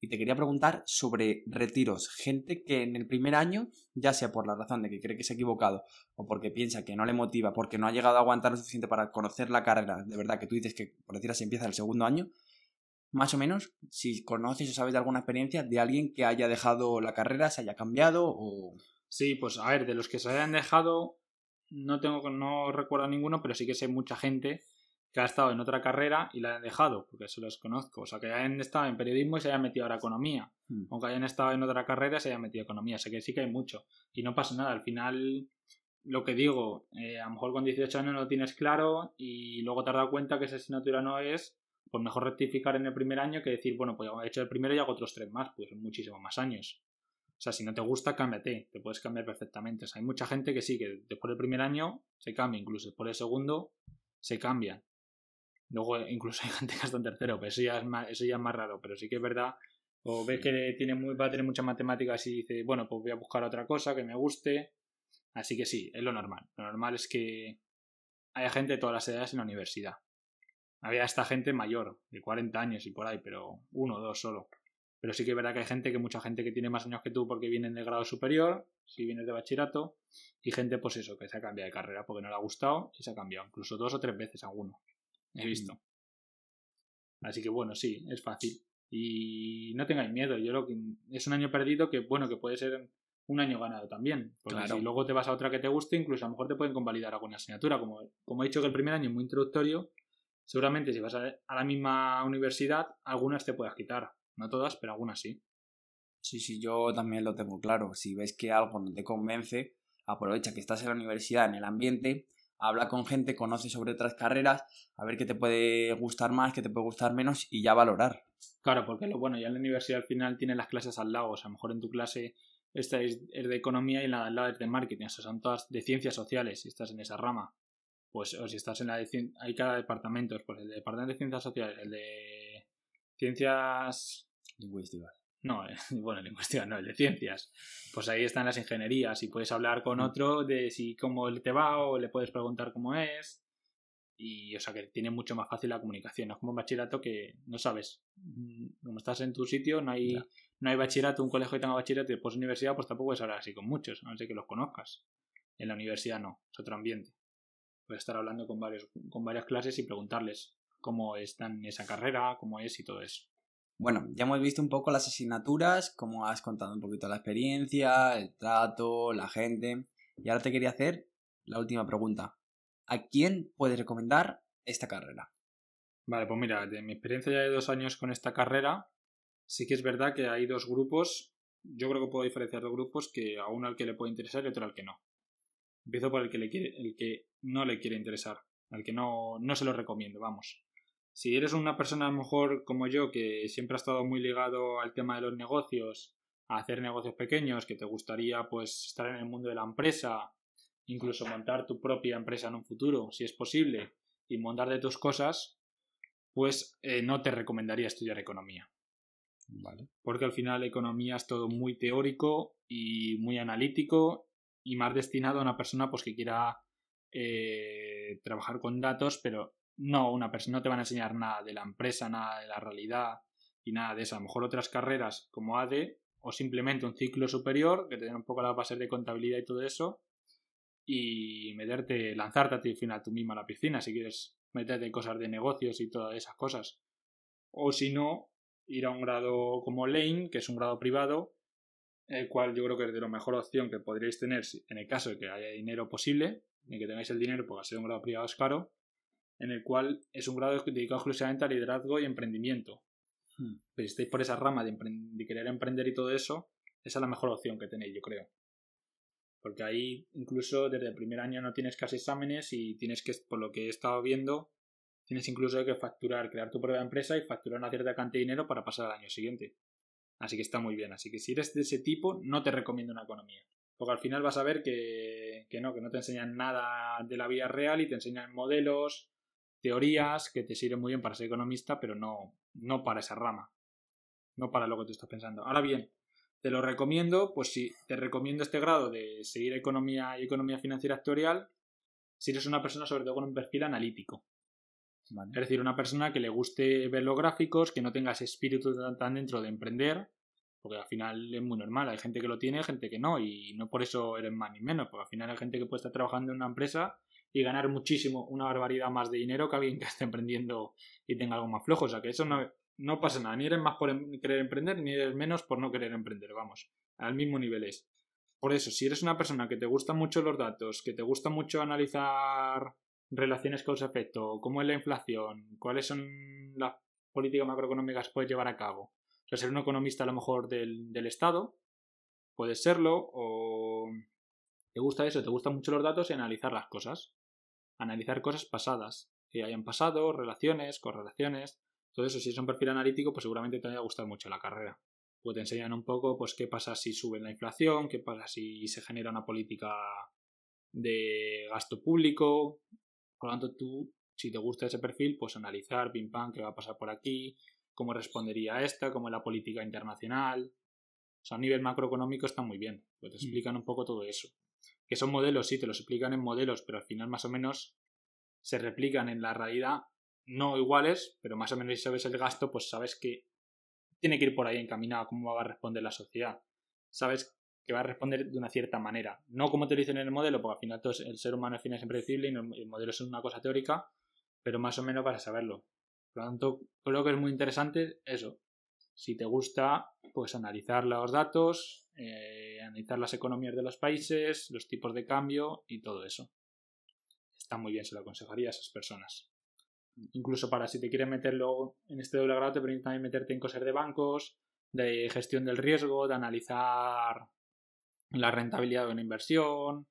Y te quería preguntar sobre retiros. Gente que en el primer año, ya sea por la razón de que cree que se ha equivocado o porque piensa que no le motiva, porque no ha llegado a aguantar lo suficiente para conocer la carrera, de verdad que tú dices que por decir así empieza el segundo año, más o menos, si conoces o sabes de alguna experiencia de alguien que haya dejado la carrera, se haya cambiado o... Sí, pues a ver, de los que se hayan dejado, no tengo, no recuerdo ninguno, pero sí que sé mucha gente que ha estado en otra carrera y la han dejado, porque eso los conozco. O sea, que hayan estado en periodismo y se hayan metido ahora a economía. Hmm. Aunque hayan estado en otra carrera y se hayan metido a economía. O sea, que sí que hay mucho. Y no pasa nada. Al final, lo que digo, eh, a lo mejor con 18 años no lo tienes claro y luego te has dado cuenta que esa asignatura no es, pues mejor rectificar en el primer año que decir, bueno, pues he hecho el primero y hago otros tres más, pues son muchísimos más años. O sea, si no te gusta, cámbiate, te puedes cambiar perfectamente. O sea, hay mucha gente que sí, que después del primer año se cambia, incluso después del segundo se cambia. Luego, eh, incluso hay gente que hasta en tercero, pero eso ya es más, eso ya es más raro. Pero sí que es verdad, o ve que tiene muy, va a tener muchas matemáticas y dice, bueno, pues voy a buscar otra cosa que me guste. Así que sí, es lo normal. Lo normal es que haya gente de todas las edades en la universidad. Había esta gente mayor, de 40 años y por ahí, pero uno o dos solo. Pero sí que es verdad que hay gente, que mucha gente que tiene más años que tú porque vienen de grado superior, si vienes de bachillerato, y gente, pues eso, que se ha cambiado de carrera porque no le ha gustado y se ha cambiado, incluso dos o tres veces alguno. He visto. Así que bueno, sí, es fácil. Y no tengáis miedo, yo lo que es un año perdido que, bueno, que puede ser un año ganado también. Porque Claro. si luego te vas a otra que te guste, incluso a lo mejor te pueden convalidar alguna asignatura. Como, como he dicho que el primer año es muy introductorio, seguramente si vas a, la misma universidad, algunas te puedas quitar. No todas, pero algunas sí. Sí, sí, yo también lo tengo claro. Si ves que algo no te convence, aprovecha que estás en la universidad, en el ambiente, habla con gente, conoce sobre otras carreras, a ver qué te puede gustar más, qué te puede gustar menos y ya valorar. Claro, porque lo bueno, ya en la universidad al final tienes las clases al lado. O sea, a lo mejor en tu clase esta es, de economía y la de al lado es de marketing. O sea, son todas de ciencias sociales si estás en esa rama. Pues, o si estás en la de cien- hay cada departamento, pues el de departamento de ciencias sociales, el de ciencias Lingüística. no, eh, bueno, lingüística no, el de ciencias. Pues ahí están las ingenierías y puedes hablar con Mm. otro de si cómo te va o le puedes preguntar cómo es. Y, o sea, que tiene mucho más fácil la comunicación. No es como un bachillerato que no sabes. Mm, Como estás en tu sitio, no hay, Ya. no hay bachillerato, un colegio que tenga bachillerato y después universidad, pues tampoco puedes hablar así con muchos, a no ser que los conozcas. En la universidad no, es otro ambiente. Estar hablando con, varios, con varias clases y preguntarles cómo están en esa carrera, cómo es y todo eso. Bueno, ya hemos visto un poco las asignaturas, como has contado un poquito la experiencia, el trato, la gente. Y ahora te quería hacer la última pregunta. ¿A quién puedes recomendar esta carrera? Vale, pues mira, de mi experiencia ya de dos años con esta carrera, sí que es verdad que hay dos grupos. Yo creo que puedo diferenciar dos grupos que a uno al que le puede interesar y otro al que no. Empiezo por el que le quiere, el que no le quiere interesar, al que no, no se lo recomiendo, vamos. Si eres una persona a lo mejor como yo, que siempre ha estado muy ligado al tema de los negocios, a hacer negocios pequeños, que te gustaría pues estar en el mundo de la empresa, incluso montar tu propia empresa en un futuro, si es posible, y montar de tus cosas, pues eh, no te recomendaría estudiar economía. Vale. Porque al final economía es todo muy teórico y muy analítico y más destinado a una persona pues que quiera eh, trabajar con datos, pero no, una persona no te van a enseñar nada de la empresa, nada de la realidad y nada de eso. A lo mejor otras carreras como AD o simplemente un ciclo superior que te den un poco las bases de contabilidad y todo eso y meterte, lanzarte a ti, al final tú misma a la piscina si quieres meterte cosas de negocios y todas esas cosas. O si no, ir a un grado como Lane, que es un grado privado, el cual yo creo que es de la mejor opción que podríais tener en el caso de que haya dinero posible, y que tengáis el dinero porque ser un grado privado es caro, en el cual es un grado dedicado exclusivamente a liderazgo y emprendimiento. Hmm. Pero si estáis por esa rama de, de querer emprender y todo eso, esa es la mejor opción que tenéis, yo creo. Porque ahí incluso desde el primer año no tienes casi exámenes y tienes que, por lo que he estado viendo, tienes incluso que facturar, crear tu propia empresa y facturar una cierta cantidad de dinero para pasar al año siguiente. Así que está muy bien. Así que si eres de ese tipo, no te recomiendo una economía. Porque al final vas a ver que, que no, que no te enseñan nada de la vida real y te enseñan modelos, teorías que te sirven muy bien para ser economista, pero no, no para esa rama. No para lo que tú estás pensando. Ahora bien, te lo recomiendo, pues si te recomiendo este grado de seguir economía y economía financiera actuarial, si eres una persona sobre todo con un perfil analítico. Es decir, una persona que le guste ver los gráficos, que no tenga ese espíritu tan, dentro de emprender, porque al final es muy normal, hay gente que lo tiene, gente que no, y no por eso eres más ni menos, porque al final hay gente que puede estar trabajando en una empresa y ganar muchísimo, una barbaridad más de dinero que alguien que esté emprendiendo y tenga algo más flojo. O sea que eso no, no pasa nada, ni eres más por em, querer emprender, ni eres menos por no querer emprender, vamos, al mismo nivel es. Por eso, si eres una persona que te gustan mucho los datos, que te gusta mucho analizar relaciones causa-efecto, cómo es la inflación, cuáles son las políticas macroeconómicas que puedes llevar a cabo. O ser un economista a lo mejor del, del Estado, puedes serlo, o te gusta eso, te gustan mucho los datos y analizar las cosas. Analizar cosas pasadas, que hayan pasado, relaciones, correlaciones, todo eso, si es un perfil analítico, pues seguramente te vaya a gustar mucho la carrera. Pues te enseñan un poco, pues qué pasa si sube la inflación, qué pasa si se genera una política de gasto público. Por lo tanto, tú, si te gusta ese perfil, pues analizar, pim pam, qué va a pasar por aquí, cómo respondería a esta, cómo la política internacional. O sea, a nivel macroeconómico está muy bien, pues te mm. explican un poco todo eso. Que son modelos, sí, te los explican en modelos, pero al final más o menos se replican en la realidad no iguales, pero más o menos si sabes el gasto, pues sabes que tiene que ir por ahí encaminado cómo va a responder la sociedad. Sabes que va a responder de una cierta manera. No como te lo dicen en el modelo, porque al final todo el ser humano al final es impredecible y el modelo es una cosa teórica, pero más o menos para saberlo. Por lo tanto, creo que es muy interesante eso. Si te gusta, pues analizar los datos, eh, analizar las economías de los países, los tipos de cambio y todo eso. Está muy bien, se lo aconsejaría a esas personas. Incluso para si te quieres meterlo en este doble grado, te permite también meterte en cosas de bancos, de gestión del riesgo, de analizar la rentabilidad de una inversión.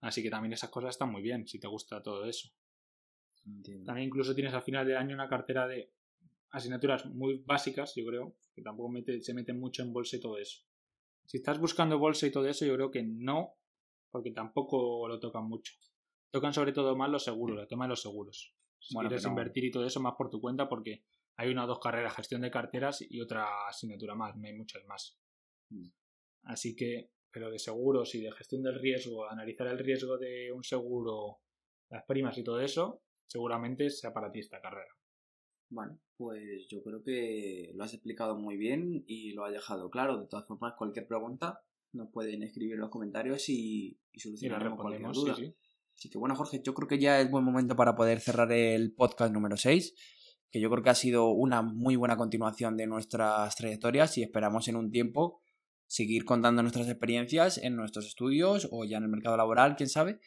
Así que también esas cosas están muy bien si te gusta todo eso. También incluso tienes al final del año una cartera de asignaturas muy básicas, yo creo, que tampoco se meten mucho en bolsa y todo eso. Si estás buscando bolsa y todo eso, yo creo que no, porque tampoco lo tocan mucho. Tocan sobre todo más los seguros, el tema de los seguros. Si quieres invertir y todo eso más por tu cuenta, porque hay una o dos carreras, gestión de carteras y otra asignatura más, no hay muchas más. Mm. Así que, pero de seguros y de gestión del riesgo, analizar el riesgo de un seguro, las primas y todo eso, seguramente sea para ti esta carrera. Bueno, pues yo creo que lo has explicado muy bien y lo has dejado claro. De todas formas, cualquier pregunta nos pueden escribir en los comentarios y, y solucionaremos cualquier duda. Así que bueno, Jorge, yo creo que ya es buen momento para poder cerrar el podcast número 6, que yo creo que ha sido una muy buena continuación de nuestras trayectorias y esperamos en un tiempo seguir contando nuestras experiencias en nuestros estudios o ya en el mercado laboral, quién sabe,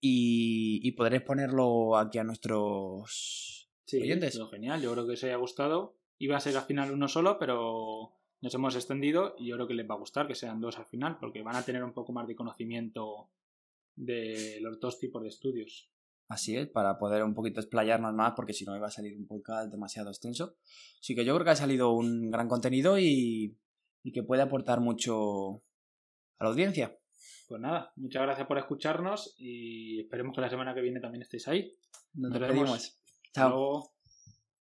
y, y poder exponerlo aquí a nuestros sí, oyentes. Genial, yo creo que os haya gustado. Iba a ser al final uno solo, pero nos hemos extendido y yo creo que les va a gustar que sean dos al final, porque van a tener un poco más de conocimiento de los dos tipos de estudios. Así es, para poder un poquito explayarnos más, porque si no iba a salir un podcast demasiado extenso. Así que yo creo que ha salido un gran contenido y, y que puede aportar mucho a la audiencia. Pues nada, muchas gracias por escucharnos y esperemos que la semana que viene también estéis ahí. Nos, Nos. Chao.